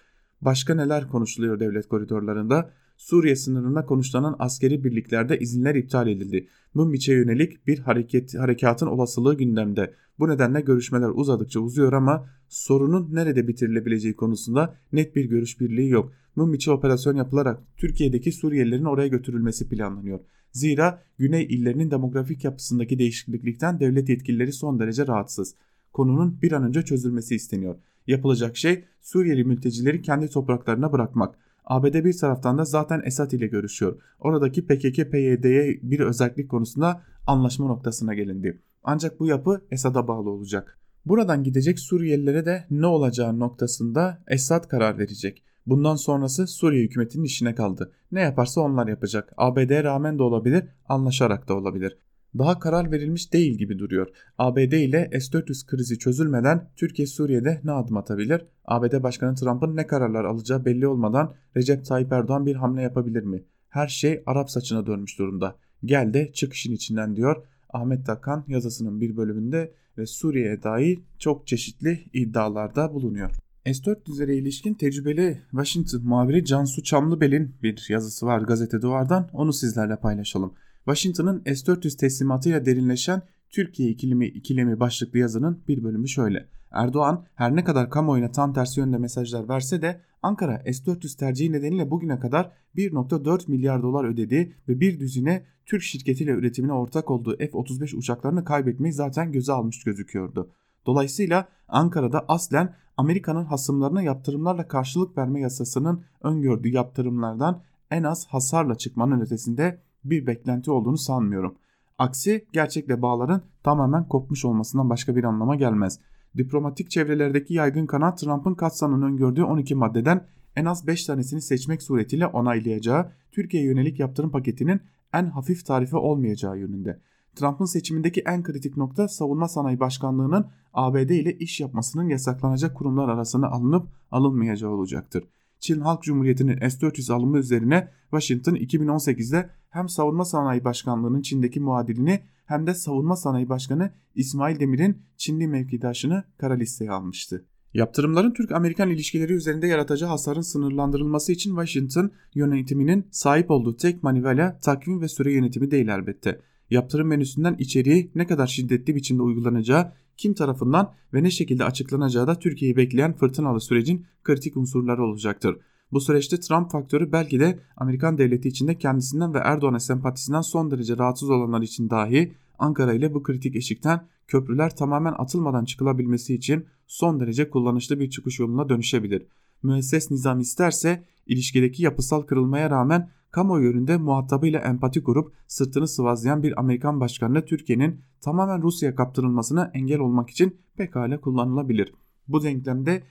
S1: Başka neler konuşuluyor devlet koridorlarında? Suriye sınırında konuşlanan askeri birliklerde izinler iptal edildi. Münbiç'e yönelik bir hareket, harekatın olasılığı gündemde. Bu nedenle görüşmeler uzadıkça uzuyor ama sorunun nerede bitirilebileceği konusunda net bir görüş birliği yok. Münbiç'e operasyon yapılarak Türkiye'deki Suriyelilerin oraya götürülmesi planlanıyor. Zira Güney illerinin demografik yapısındaki değişiklikten devlet yetkilileri son derece rahatsız. Konunun bir an önce çözülmesi isteniyor. Yapılacak şey Suriyeli mültecileri kendi topraklarına bırakmak. ABD bir taraftan da zaten Esad ile görüşüyor. Oradaki PKK-PYD'ye bir özellik konusunda anlaşma noktasına gelindi. Ancak bu yapı Esad'a bağlı olacak. Buradan gidecek Suriyelilere de ne olacağı noktasında Esad karar verecek. Bundan sonrası Suriye hükümetinin işine kaldı. Ne yaparsa onlar yapacak. ABD'ye rağmen de olabilir, anlaşarak da olabilir daha karar verilmiş değil gibi duruyor. ABD ile S-400 krizi çözülmeden Türkiye Suriye'de ne adım atabilir? ABD Başkanı Trump'ın ne kararlar alacağı belli olmadan Recep Tayyip Erdoğan bir hamle yapabilir mi? Her şey Arap saçına dönmüş durumda. Gel de çık işin içinden diyor Ahmet Takan yazısının bir bölümünde ve Suriye'ye dair çok çeşitli iddialarda bulunuyor. S-400'lere ilişkin tecrübeli Washington muhabiri Cansu Çamlıbel'in bir yazısı var gazete duvardan onu sizlerle paylaşalım. Washington'ın S-400 teslimatıyla derinleşen Türkiye ikilimi, ikilimi başlıklı yazının bir bölümü şöyle. Erdoğan her ne kadar kamuoyuna tam tersi yönde mesajlar verse de Ankara S-400 tercihi nedeniyle bugüne kadar 1.4 milyar dolar ödediği ve bir düzine Türk şirketiyle üretimine ortak olduğu F-35 uçaklarını kaybetmeyi zaten göze almış gözüküyordu. Dolayısıyla Ankara'da aslen Amerika'nın hasımlarına yaptırımlarla karşılık verme yasasının öngördüğü yaptırımlardan en az hasarla çıkmanın ötesinde bir beklenti olduğunu sanmıyorum. Aksi gerçekle bağların tamamen kopmuş olmasından başka bir anlama gelmez. Diplomatik çevrelerdeki yaygın kanat Trump'ın Katsa'nın öngördüğü 12 maddeden en az 5 tanesini seçmek suretiyle onaylayacağı Türkiye yönelik yaptırım paketinin en hafif tarife olmayacağı yönünde. Trump'ın seçimindeki en kritik nokta savunma sanayi başkanlığının ABD ile iş yapmasının yasaklanacak kurumlar arasına alınıp alınmayacağı olacaktır. Çin Halk Cumhuriyeti'nin S-400 alımı üzerine Washington 2018'de hem savunma sanayi başkanlığının Çin'deki muadilini hem de savunma sanayi başkanı İsmail Demir'in Çinli mevkidaşını kara listeye almıştı. Yaptırımların Türk-Amerikan ilişkileri üzerinde yaratacağı hasarın sınırlandırılması için Washington yönetiminin sahip olduğu tek manivela takvim ve süre yönetimi değil elbette. Yaptırım menüsünden içeriği ne kadar şiddetli biçimde uygulanacağı, kim tarafından ve ne şekilde açıklanacağı da Türkiye'yi bekleyen fırtınalı sürecin kritik unsurları olacaktır. Bu süreçte Trump faktörü belki de Amerikan devleti içinde kendisinden ve Erdoğan'a sempatisinden son derece rahatsız olanlar için dahi Ankara ile bu kritik eşikten köprüler tamamen atılmadan çıkılabilmesi için son derece kullanışlı bir çıkış yoluna dönüşebilir. Müesses nizam isterse ilişkideki yapısal kırılmaya rağmen kamuoyu önünde muhatabıyla empati kurup sırtını sıvazlayan bir Amerikan başkanına Türkiye'nin tamamen Rusya'ya kaptırılmasına engel olmak için pekala kullanılabilir. Bu denklemde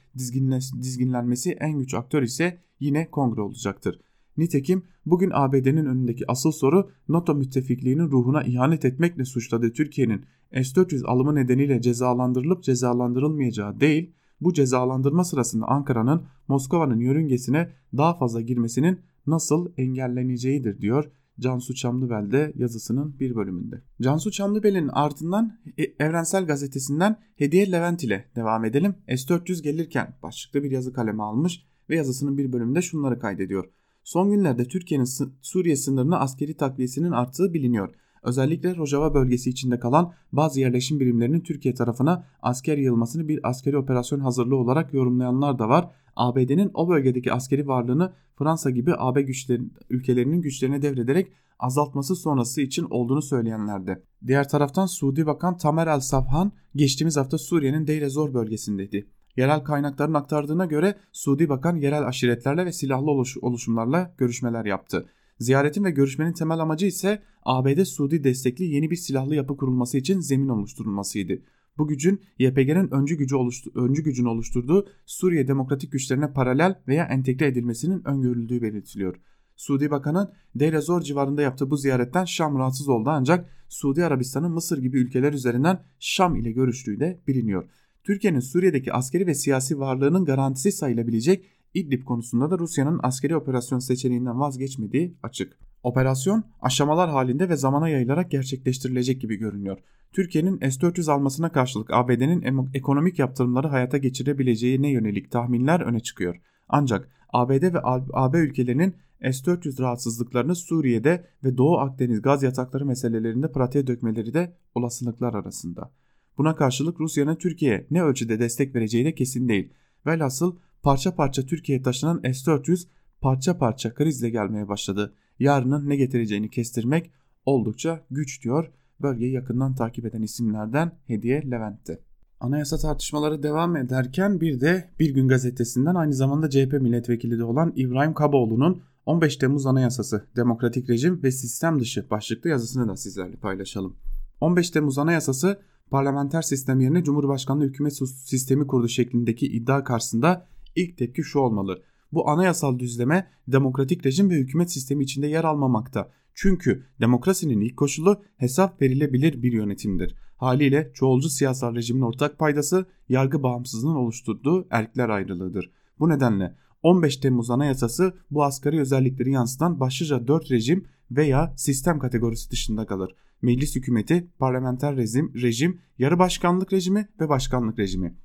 S1: dizginlenmesi en güç aktör ise yine kongre olacaktır. Nitekim bugün ABD'nin önündeki asıl soru NATO müttefikliğinin ruhuna ihanet etmekle suçladığı Türkiye'nin S-400 alımı nedeniyle cezalandırılıp cezalandırılmayacağı değil, bu cezalandırma sırasında Ankara'nın Moskova'nın yörüngesine daha fazla girmesinin nasıl engelleneceğidir diyor Cansu Çamlıbel'de yazısının bir bölümünde. Cansu Çamlıbel'in ardından e, Evrensel Gazetesi'nden Hediye Levent ile devam edelim. S-400 gelirken başlıklı bir yazı kaleme almış ve yazısının bir bölümünde şunları kaydediyor. Son günlerde Türkiye'nin Suriye sınırına askeri takviyesinin arttığı biliniyor. Özellikle Rojava bölgesi içinde kalan bazı yerleşim birimlerinin Türkiye tarafına asker yığılmasını bir askeri operasyon hazırlığı olarak yorumlayanlar da var. ABD'nin o bölgedeki askeri varlığını Fransa gibi AB güçleri, ülkelerinin güçlerine devrederek azaltması sonrası için olduğunu söyleyenlerdi. Diğer taraftan Suudi Bakan Tamer El Safhan geçtiğimiz hafta Suriye'nin Deir Zor bölgesindeydi. Yerel kaynakların aktardığına göre Suudi Bakan yerel aşiretlerle ve silahlı oluşumlarla görüşmeler yaptı. Ziyaretin ve görüşmenin temel amacı ise ABD-Suudi destekli yeni bir silahlı yapı kurulması için zemin oluşturulmasıydı. Bu gücün YPG'nin öncü, gücü oluştu öncü gücünü oluşturduğu Suriye demokratik güçlerine paralel veya entegre edilmesinin öngörüldüğü belirtiliyor. Suudi Bakan'ın Deir Zor civarında yaptığı bu ziyaretten Şam rahatsız oldu ancak Suudi Arabistan'ın Mısır gibi ülkeler üzerinden Şam ile görüştüğü de biliniyor. Türkiye'nin Suriye'deki askeri ve siyasi varlığının garantisi sayılabilecek İdlib konusunda da Rusya'nın askeri operasyon seçeneğinden vazgeçmediği açık. Operasyon aşamalar halinde ve zamana yayılarak gerçekleştirilecek gibi görünüyor. Türkiye'nin S-400 almasına karşılık ABD'nin ekonomik yaptırımları hayata geçirebileceğine yönelik tahminler öne çıkıyor. Ancak ABD ve AB ülkelerinin S-400 rahatsızlıklarını Suriye'de ve Doğu Akdeniz gaz yatakları meselelerinde pratiğe dökmeleri de olasılıklar arasında. Buna karşılık Rusya'nın Türkiye'ye ne ölçüde destek vereceği de kesin değil. Velhasıl parça parça Türkiye'ye taşınan S-400 parça parça krizle gelmeye başladı. Yarının ne getireceğini kestirmek oldukça güç diyor bölgeyi yakından takip eden isimlerden Hediye Levent'ti. Anayasa tartışmaları devam ederken bir de Bir Gün Gazetesi'nden aynı zamanda CHP milletvekili de olan İbrahim Kaboğlu'nun 15 Temmuz Anayasası, Demokratik Rejim ve Sistem Dışı başlıklı yazısını da sizlerle paylaşalım. 15 Temmuz Anayasası parlamenter sistem yerine Cumhurbaşkanlığı hükümet sistemi kurdu şeklindeki iddia karşısında ilk tepki şu olmalı. Bu anayasal düzleme demokratik rejim ve hükümet sistemi içinde yer almamakta. Çünkü demokrasinin ilk koşulu hesap verilebilir bir yönetimdir. Haliyle çoğulcu siyasal rejimin ortak paydası yargı bağımsızlığının oluşturduğu erkler ayrılığıdır. Bu nedenle 15 Temmuz Anayasası bu asgari özellikleri yansıtan başlıca 4 rejim veya sistem kategorisi dışında kalır. Meclis hükümeti, parlamenter rejim, rejim, yarı başkanlık rejimi ve başkanlık rejimi.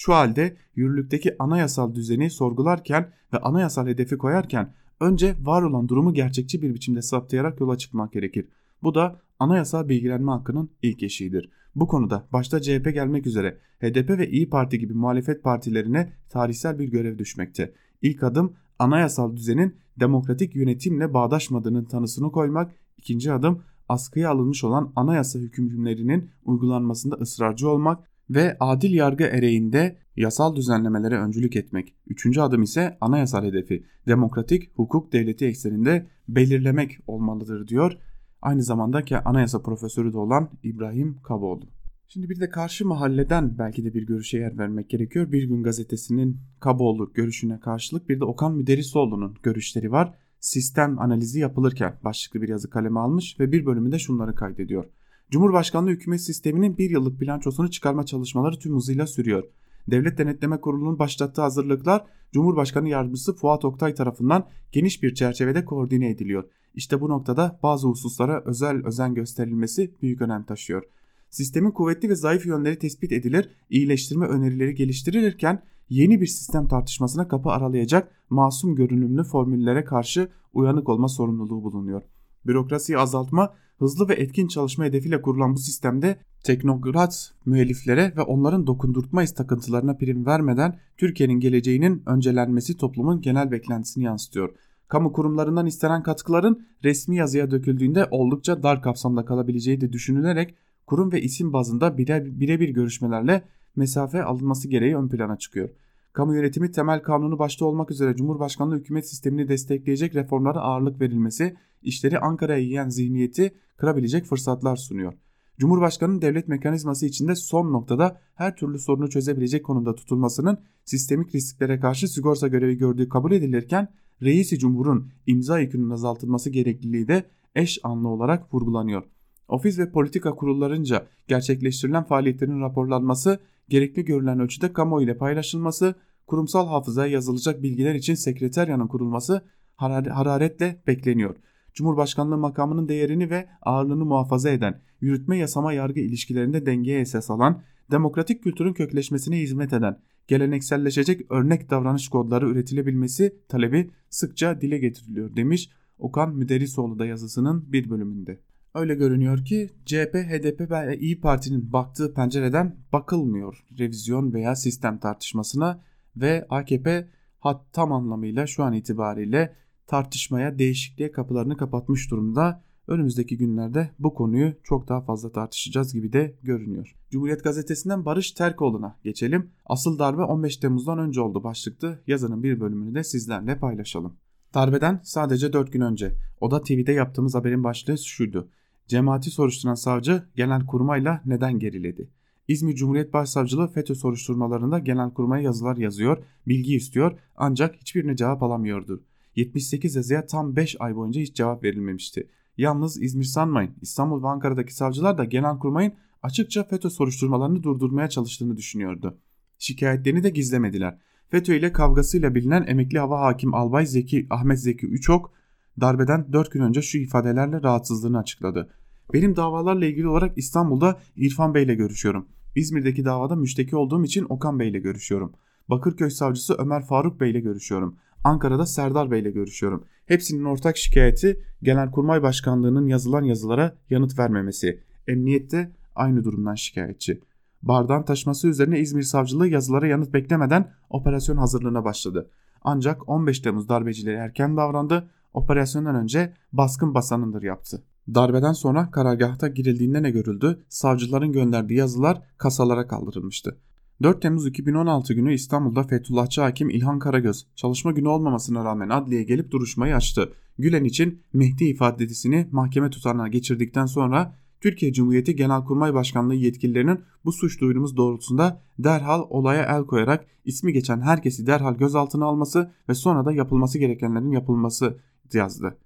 S1: Şu halde yürürlükteki anayasal düzeni sorgularken ve anayasal hedefi koyarken önce var olan durumu gerçekçi bir biçimde saptayarak yola çıkmak gerekir. Bu da anayasal bilgilenme hakkının ilk eşiğidir. Bu konuda başta CHP gelmek üzere HDP ve İyi Parti gibi muhalefet partilerine tarihsel bir görev düşmekte. İlk adım anayasal düzenin demokratik yönetimle bağdaşmadığının tanısını koymak, ikinci adım askıya alınmış olan anayasa hükümlerinin uygulanmasında ısrarcı olmak ve adil yargı ereğinde yasal düzenlemelere öncülük etmek. Üçüncü adım ise anayasal hedefi demokratik hukuk devleti ekseninde belirlemek olmalıdır diyor. Aynı zamanda ki anayasa profesörü de olan İbrahim Kaboğlu. Şimdi bir de karşı mahalleden belki de bir görüşe yer vermek gerekiyor. Bir gün gazetesinin Kaboğlu görüşüne karşılık bir de Okan Müderrisoğlu'nun görüşleri var. Sistem analizi yapılırken başlıklı bir yazı kaleme almış ve bir bölümünde şunları kaydediyor. Cumhurbaşkanlığı hükümet sisteminin bir yıllık bilançosunu çıkarma çalışmaları tüm hızıyla sürüyor. Devlet Denetleme Kurulu'nun başlattığı hazırlıklar Cumhurbaşkanı Yardımcısı Fuat Oktay tarafından geniş bir çerçevede koordine ediliyor. İşte bu noktada bazı hususlara özel özen gösterilmesi büyük önem taşıyor. Sistemin kuvvetli ve zayıf yönleri tespit edilir, iyileştirme önerileri geliştirilirken yeni bir sistem tartışmasına kapı aralayacak masum görünümlü formüllere karşı uyanık olma sorumluluğu bulunuyor. Bürokrasiyi azaltma, hızlı ve etkin çalışma hedefiyle kurulan bu sistemde teknokrat müelliflere ve onların dokundurtma takıntılarına prim vermeden Türkiye'nin geleceğinin öncelenmesi toplumun genel beklentisini yansıtıyor. Kamu kurumlarından istenen katkıların resmi yazıya döküldüğünde oldukça dar kapsamda kalabileceği de düşünülerek kurum ve isim bazında birebir bire görüşmelerle mesafe alınması gereği ön plana çıkıyor. Kamu yönetimi temel kanunu başta olmak üzere Cumhurbaşkanlığı hükümet sistemini destekleyecek reformlara ağırlık verilmesi, işleri Ankara'ya yiyen zihniyeti kırabilecek fırsatlar sunuyor. Cumhurbaşkanının devlet mekanizması içinde son noktada her türlü sorunu çözebilecek konumda tutulmasının sistemik risklere karşı sigorta görevi gördüğü kabul edilirken reisi cumhurun imza yükünün azaltılması gerekliliği de eş anlı olarak vurgulanıyor. Ofis ve politika kurullarınca gerçekleştirilen faaliyetlerin raporlanması, gerekli görülen ölçüde kamuoyu ile paylaşılması, kurumsal hafızaya yazılacak bilgiler için sekreteryanın kurulması hararetle bekleniyor. Cumhurbaşkanlığı makamının değerini ve ağırlığını muhafaza eden, yürütme yasama yargı ilişkilerinde dengeye esas alan, demokratik kültürün kökleşmesine hizmet eden, gelenekselleşecek örnek davranış kodları üretilebilmesi talebi sıkça dile getiriliyor demiş Okan Müderrisoğlu da yazısının bir bölümünde. Öyle görünüyor ki CHP, HDP ve İyi Parti'nin baktığı pencereden bakılmıyor revizyon veya sistem tartışmasına ve AKP hat tam anlamıyla şu an itibariyle tartışmaya, değişikliğe kapılarını kapatmış durumda. Önümüzdeki günlerde bu konuyu çok daha fazla tartışacağız gibi de görünüyor. Cumhuriyet Gazetesi'nden Barış Terkoğlu'na geçelim. Asıl darbe 15 Temmuz'dan önce oldu başlıklı yazının bir bölümünü de sizlerle paylaşalım. Darbeden sadece 4 gün önce. O da TV'de yaptığımız haberin başlığı şuydu. Cemaati soruşturan savcı genel kurmayla neden geriledi? İzmir Cumhuriyet Başsavcılığı FETÖ soruşturmalarında genel kurmaya yazılar yazıyor, bilgi istiyor ancak hiçbirine cevap alamıyordu. 78 yazıya tam 5 ay boyunca hiç cevap verilmemişti. Yalnız İzmir sanmayın İstanbul ve Ankara'daki savcılar da Genelkurmay'ın açıkça FETÖ soruşturmalarını durdurmaya çalıştığını düşünüyordu. Şikayetlerini de gizlemediler. FETÖ ile kavgasıyla bilinen emekli hava hakim Albay Zeki Ahmet Zeki Üçok darbeden 4 gün önce şu ifadelerle rahatsızlığını açıkladı. Benim davalarla ilgili olarak İstanbul'da İrfan Bey ile görüşüyorum. İzmir'deki davada müşteki olduğum için Okan Bey ile görüşüyorum. Bakırköy savcısı Ömer Faruk Bey ile görüşüyorum. Ankara'da Serdar Bey ile görüşüyorum. Hepsinin ortak şikayeti Genelkurmay Başkanlığı'nın yazılan yazılara yanıt vermemesi. Emniyette aynı durumdan şikayetçi. Bardan taşması üzerine İzmir Savcılığı yazılara yanıt beklemeden operasyon hazırlığına başladı. Ancak 15 Temmuz darbecileri erken davrandı. Operasyondan önce baskın basanındır yaptı. Darbeden sonra karargahta girildiğinde ne görüldü? Savcıların gönderdiği yazılar kasalara kaldırılmıştı. 4 Temmuz 2016 günü İstanbul'da Fethullahçı hakim İlhan Karagöz çalışma günü olmamasına rağmen adliyeye gelip duruşmayı açtı. Gülen için Mehdi ifadesini mahkeme tutanına geçirdikten sonra Türkiye Cumhuriyeti Genelkurmay Başkanlığı yetkililerinin bu suç duyurumuz doğrultusunda derhal olaya el koyarak ismi geçen herkesi derhal gözaltına alması ve sonra da yapılması gerekenlerin yapılması yazdı.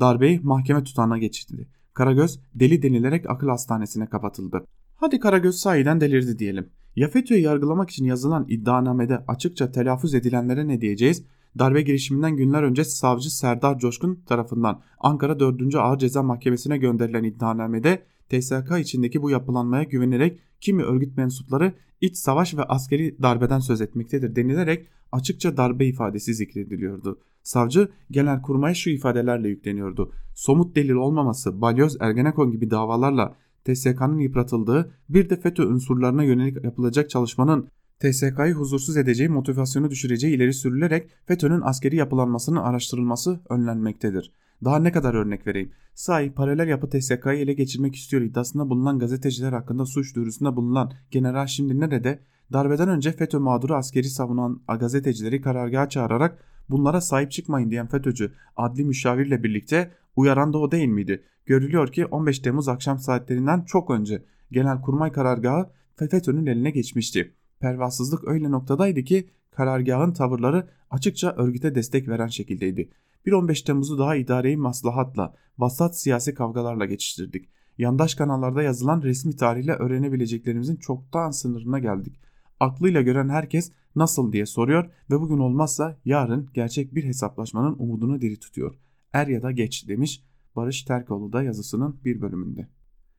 S1: Darbeyi mahkeme tutanına geçirdi. Karagöz deli denilerek akıl hastanesine kapatıldı. Hadi Karagöz sahiden delirdi diyelim. Ya FETÖ'yü yargılamak için yazılan iddianamede açıkça telaffuz edilenlere ne diyeceğiz? Darbe girişiminden günler önce savcı Serdar Coşkun tarafından Ankara 4. Ağır Ceza Mahkemesi'ne gönderilen iddianamede TSK içindeki bu yapılanmaya güvenerek kimi örgüt mensupları iç savaş ve askeri darbeden söz etmektedir denilerek açıkça darbe ifadesi zikrediliyordu. Savcı genel kurmaya şu ifadelerle yükleniyordu. Somut delil olmaması, balyoz, ergenekon gibi davalarla TSK'nın yıpratıldığı bir de FETÖ unsurlarına yönelik yapılacak çalışmanın TSK'yı huzursuz edeceği motivasyonu düşüreceği ileri sürülerek FETÖ'nün askeri yapılanmasının araştırılması önlenmektedir. Daha ne kadar örnek vereyim? Sahi paralel yapı TSK'yı ele geçirmek istiyor iddiasında bulunan gazeteciler hakkında suç duyurusunda bulunan general şimdi nerede? Darbeden önce FETÖ mağduru askeri savunan gazetecileri karargaha çağırarak bunlara sahip çıkmayın diyen FETÖ'cü adli müşavirle birlikte uyaran da o değil miydi? Görülüyor ki 15 Temmuz akşam saatlerinden çok önce Genelkurmay karargahı FETÖ'nün eline geçmişti. Pervasızlık öyle noktadaydı ki karargahın tavırları açıkça örgüte destek veren şekildeydi. Bir 15 Temmuz'u daha idareyi maslahatla, vasat siyasi kavgalarla geçiştirdik. yandaş kanallarda yazılan resmi tarihle öğrenebileceklerimizin çoktan sınırına geldik. Aklıyla gören herkes nasıl diye soruyor ve bugün olmazsa yarın gerçek bir hesaplaşmanın umudunu diri tutuyor. Er ya da geç demiş Barış Terkoğlu da yazısının bir bölümünde.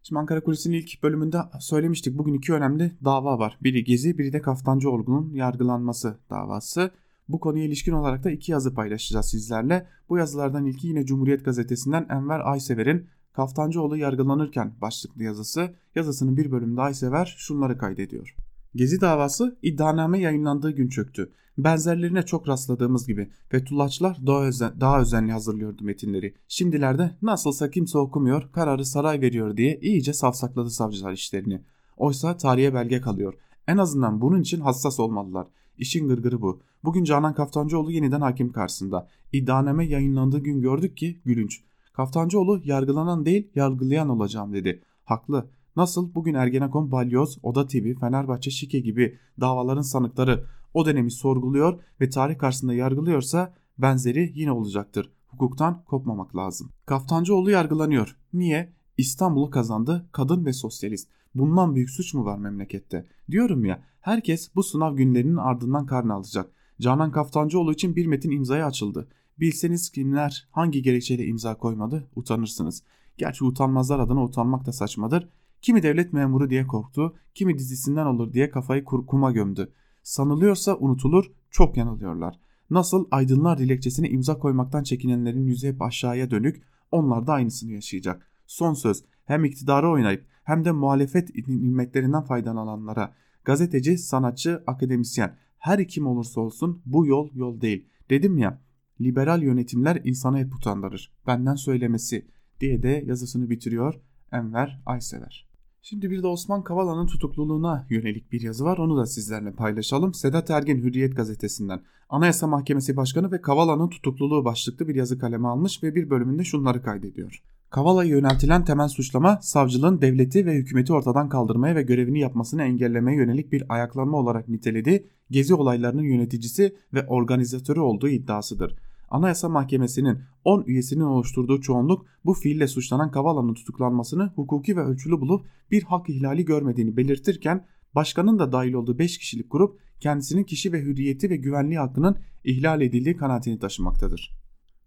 S1: Şimdi Ankara Kulisi'nin ilk bölümünde söylemiştik. Bugün iki önemli dava var. Biri Gezi, biri de Kaftancıoğlu'nun yargılanması davası. Bu konuya ilişkin olarak da iki yazı paylaşacağız sizlerle. Bu yazılardan ilki yine Cumhuriyet Gazetesi'nden Enver Aysever'in Kaftancıoğlu yargılanırken başlıklı yazısı. Yazısının bir bölümünde Aysever şunları kaydediyor. Gezi davası iddianame yayınlandığı gün çöktü. Benzerlerine çok rastladığımız gibi Fethullahçılar daha, özen, daha özenli hazırlıyordu metinleri. Şimdilerde nasılsa kimse okumuyor, kararı saray veriyor diye iyice safsakladı savcılar işlerini. Oysa tarihe belge kalıyor. En azından bunun için hassas olmalılar. İşin gırgırı bu. Bugün Canan Kaftancıoğlu yeniden hakim karşısında. İddianame yayınlandığı gün gördük ki gülünç. Kaftancıoğlu yargılanan değil yargılayan olacağım dedi. Haklı. Nasıl bugün Ergenekon, Balyoz, Oda TV, Fenerbahçe, Şike gibi davaların sanıkları o dönemi sorguluyor ve tarih karşısında yargılıyorsa benzeri yine olacaktır. Hukuktan kopmamak lazım. Kaftancıoğlu yargılanıyor. Niye? İstanbul'u kazandı, kadın ve sosyalist. Bundan büyük suç mu var memlekette? Diyorum ya, herkes bu sınav günlerinin ardından karnı alacak. Canan Kaftancıoğlu için bir metin imzaya açıldı. Bilseniz kimler hangi gerekçeyle imza koymadı utanırsınız. Gerçi utanmazlar adına utanmak da saçmadır. Kimi devlet memuru diye korktu, kimi dizisinden olur diye kafayı kuma gömdü. Sanılıyorsa unutulur, çok yanılıyorlar. Nasıl aydınlar dilekçesine imza koymaktan çekinenlerin yüzü hep aşağıya dönük, onlar da aynısını yaşayacak. Son söz hem iktidarı oynayıp hem de muhalefet nimetlerinden faydalananlara, gazeteci, sanatçı, akademisyen her kim olursa olsun bu yol yol değil. Dedim ya liberal yönetimler insanı hep utandırır. Benden söylemesi diye de yazısını bitiriyor Enver Aysever. Şimdi bir de Osman Kavala'nın tutukluluğuna yönelik bir yazı var. Onu da sizlerle paylaşalım. Sedat Ergin Hürriyet gazetesinden Anayasa Mahkemesi Başkanı ve Kavala'nın tutukluluğu başlıklı bir yazı kaleme almış ve bir bölümünde şunları kaydediyor. Kavala'ya yöneltilen temel suçlama savcılığın devleti ve hükümeti ortadan kaldırmaya ve görevini yapmasını engellemeye yönelik bir ayaklanma olarak nitelediği gezi olaylarının yöneticisi ve organizatörü olduğu iddiasıdır. Anayasa Mahkemesi'nin 10 üyesinin oluşturduğu çoğunluk bu fiille suçlanan Kavala'nın tutuklanmasını hukuki ve ölçülü bulup bir hak ihlali görmediğini belirtirken başkanın da dahil olduğu 5 kişilik grup kendisinin kişi ve hürriyeti ve güvenliği hakkının ihlal edildiği kanaatini taşımaktadır.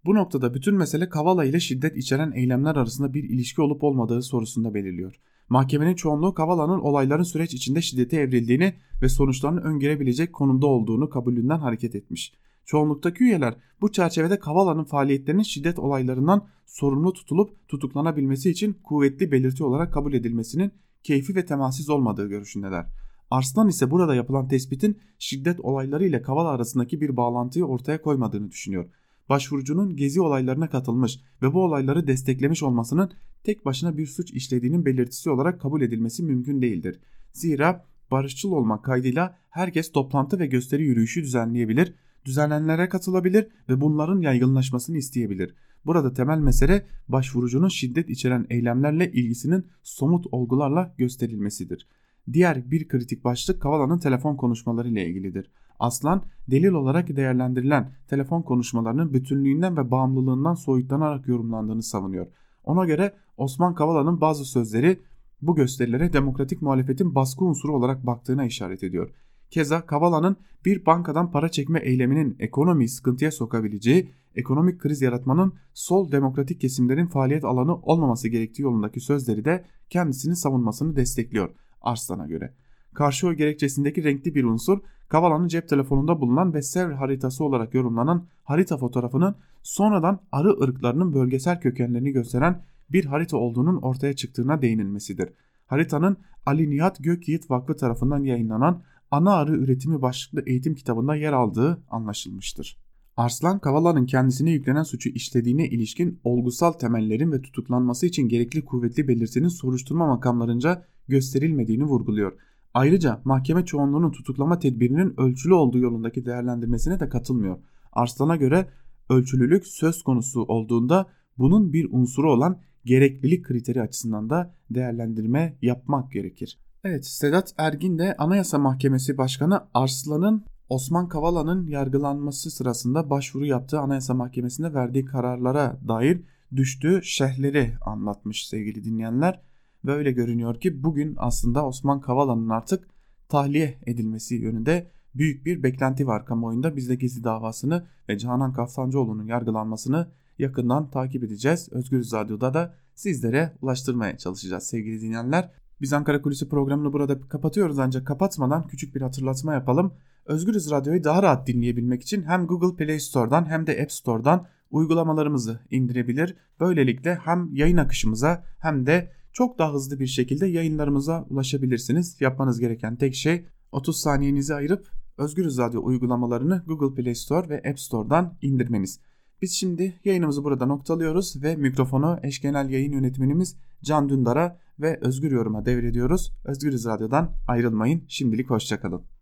S1: Bu noktada bütün mesele Kavala ile şiddet içeren eylemler arasında bir ilişki olup olmadığı sorusunda belirliyor. Mahkemenin çoğunluğu Kavala'nın olayların süreç içinde şiddete evrildiğini ve sonuçlarını öngörebilecek konumda olduğunu kabulünden hareket etmiş. Çoğunluktaki üyeler bu çerçevede Kavala'nın faaliyetlerinin şiddet olaylarından sorumlu tutulup tutuklanabilmesi için kuvvetli belirti olarak kabul edilmesinin keyfi ve temassiz olmadığı görüşündeler. Arslan ise burada yapılan tespitin şiddet olayları ile Kavala arasındaki bir bağlantıyı ortaya koymadığını düşünüyor. Başvurucunun gezi olaylarına katılmış ve bu olayları desteklemiş olmasının tek başına bir suç işlediğinin belirtisi olarak kabul edilmesi mümkün değildir. Zira barışçıl olmak kaydıyla herkes toplantı ve gösteri yürüyüşü düzenleyebilir düzenlenenlere katılabilir ve bunların yaygınlaşmasını isteyebilir. Burada temel mesele başvurucunun şiddet içeren eylemlerle ilgisinin somut olgularla gösterilmesidir. Diğer bir kritik başlık Kavala'nın telefon konuşmaları ile ilgilidir. Aslan delil olarak değerlendirilen telefon konuşmalarının bütünlüğünden ve bağımlılığından soyutlanarak yorumlandığını savunuyor. Ona göre Osman Kavala'nın bazı sözleri bu gösterilere demokratik muhalefetin baskı unsuru olarak baktığına işaret ediyor. Keza Kavala'nın bir bankadan para çekme eyleminin ekonomiyi sıkıntıya sokabileceği, ekonomik kriz yaratmanın sol demokratik kesimlerin faaliyet alanı olmaması gerektiği yolundaki sözleri de kendisinin savunmasını destekliyor Arslan'a göre. Karşı oy gerekçesindeki renkli bir unsur Kavala'nın cep telefonunda bulunan ve Sevr haritası olarak yorumlanan harita fotoğrafının sonradan arı ırklarının bölgesel kökenlerini gösteren bir harita olduğunun ortaya çıktığına değinilmesidir. Haritanın Ali Nihat Gökyiğit Vakfı tarafından yayınlanan ana arı üretimi başlıklı eğitim kitabında yer aldığı anlaşılmıştır. Arslan Kavala'nın kendisine yüklenen suçu işlediğine ilişkin olgusal temellerin ve tutuklanması için gerekli kuvvetli belirtinin soruşturma makamlarınca gösterilmediğini vurguluyor. Ayrıca mahkeme çoğunluğunun tutuklama tedbirinin ölçülü olduğu yolundaki değerlendirmesine de katılmıyor. Arslan'a göre ölçülülük söz konusu olduğunda bunun bir unsuru olan gereklilik kriteri açısından da değerlendirme yapmak gerekir. Evet Sedat Ergin de Anayasa Mahkemesi Başkanı Arslan'ın Osman Kavala'nın yargılanması sırasında başvuru yaptığı Anayasa Mahkemesi'nde verdiği kararlara dair düştüğü şehirleri anlatmış sevgili dinleyenler. Ve öyle görünüyor ki bugün aslında Osman Kavala'nın artık tahliye edilmesi yönünde büyük bir beklenti var kamuoyunda. Biz de Gezi davasını ve Canan Kaftancıoğlu'nun yargılanmasını yakından takip edeceğiz. Özgür Radyo'da da sizlere ulaştırmaya çalışacağız sevgili dinleyenler. Biz Ankara Kulisi programını burada kapatıyoruz ancak kapatmadan küçük bir hatırlatma yapalım. Özgürüz Radyo'yu daha rahat dinleyebilmek için hem Google Play Store'dan hem de App Store'dan uygulamalarımızı indirebilir. Böylelikle hem yayın akışımıza hem de çok daha hızlı bir şekilde yayınlarımıza ulaşabilirsiniz. Yapmanız gereken tek şey 30 saniyenizi ayırıp Özgürüz Radyo uygulamalarını Google Play Store ve App Store'dan indirmeniz. Biz şimdi yayınımızı burada noktalıyoruz ve mikrofonu eş genel yayın yönetmenimiz Can Dündar'a ve Özgür Yorum'a devrediyoruz. Özgürüz Radyo'dan ayrılmayın. Şimdilik hoşçakalın.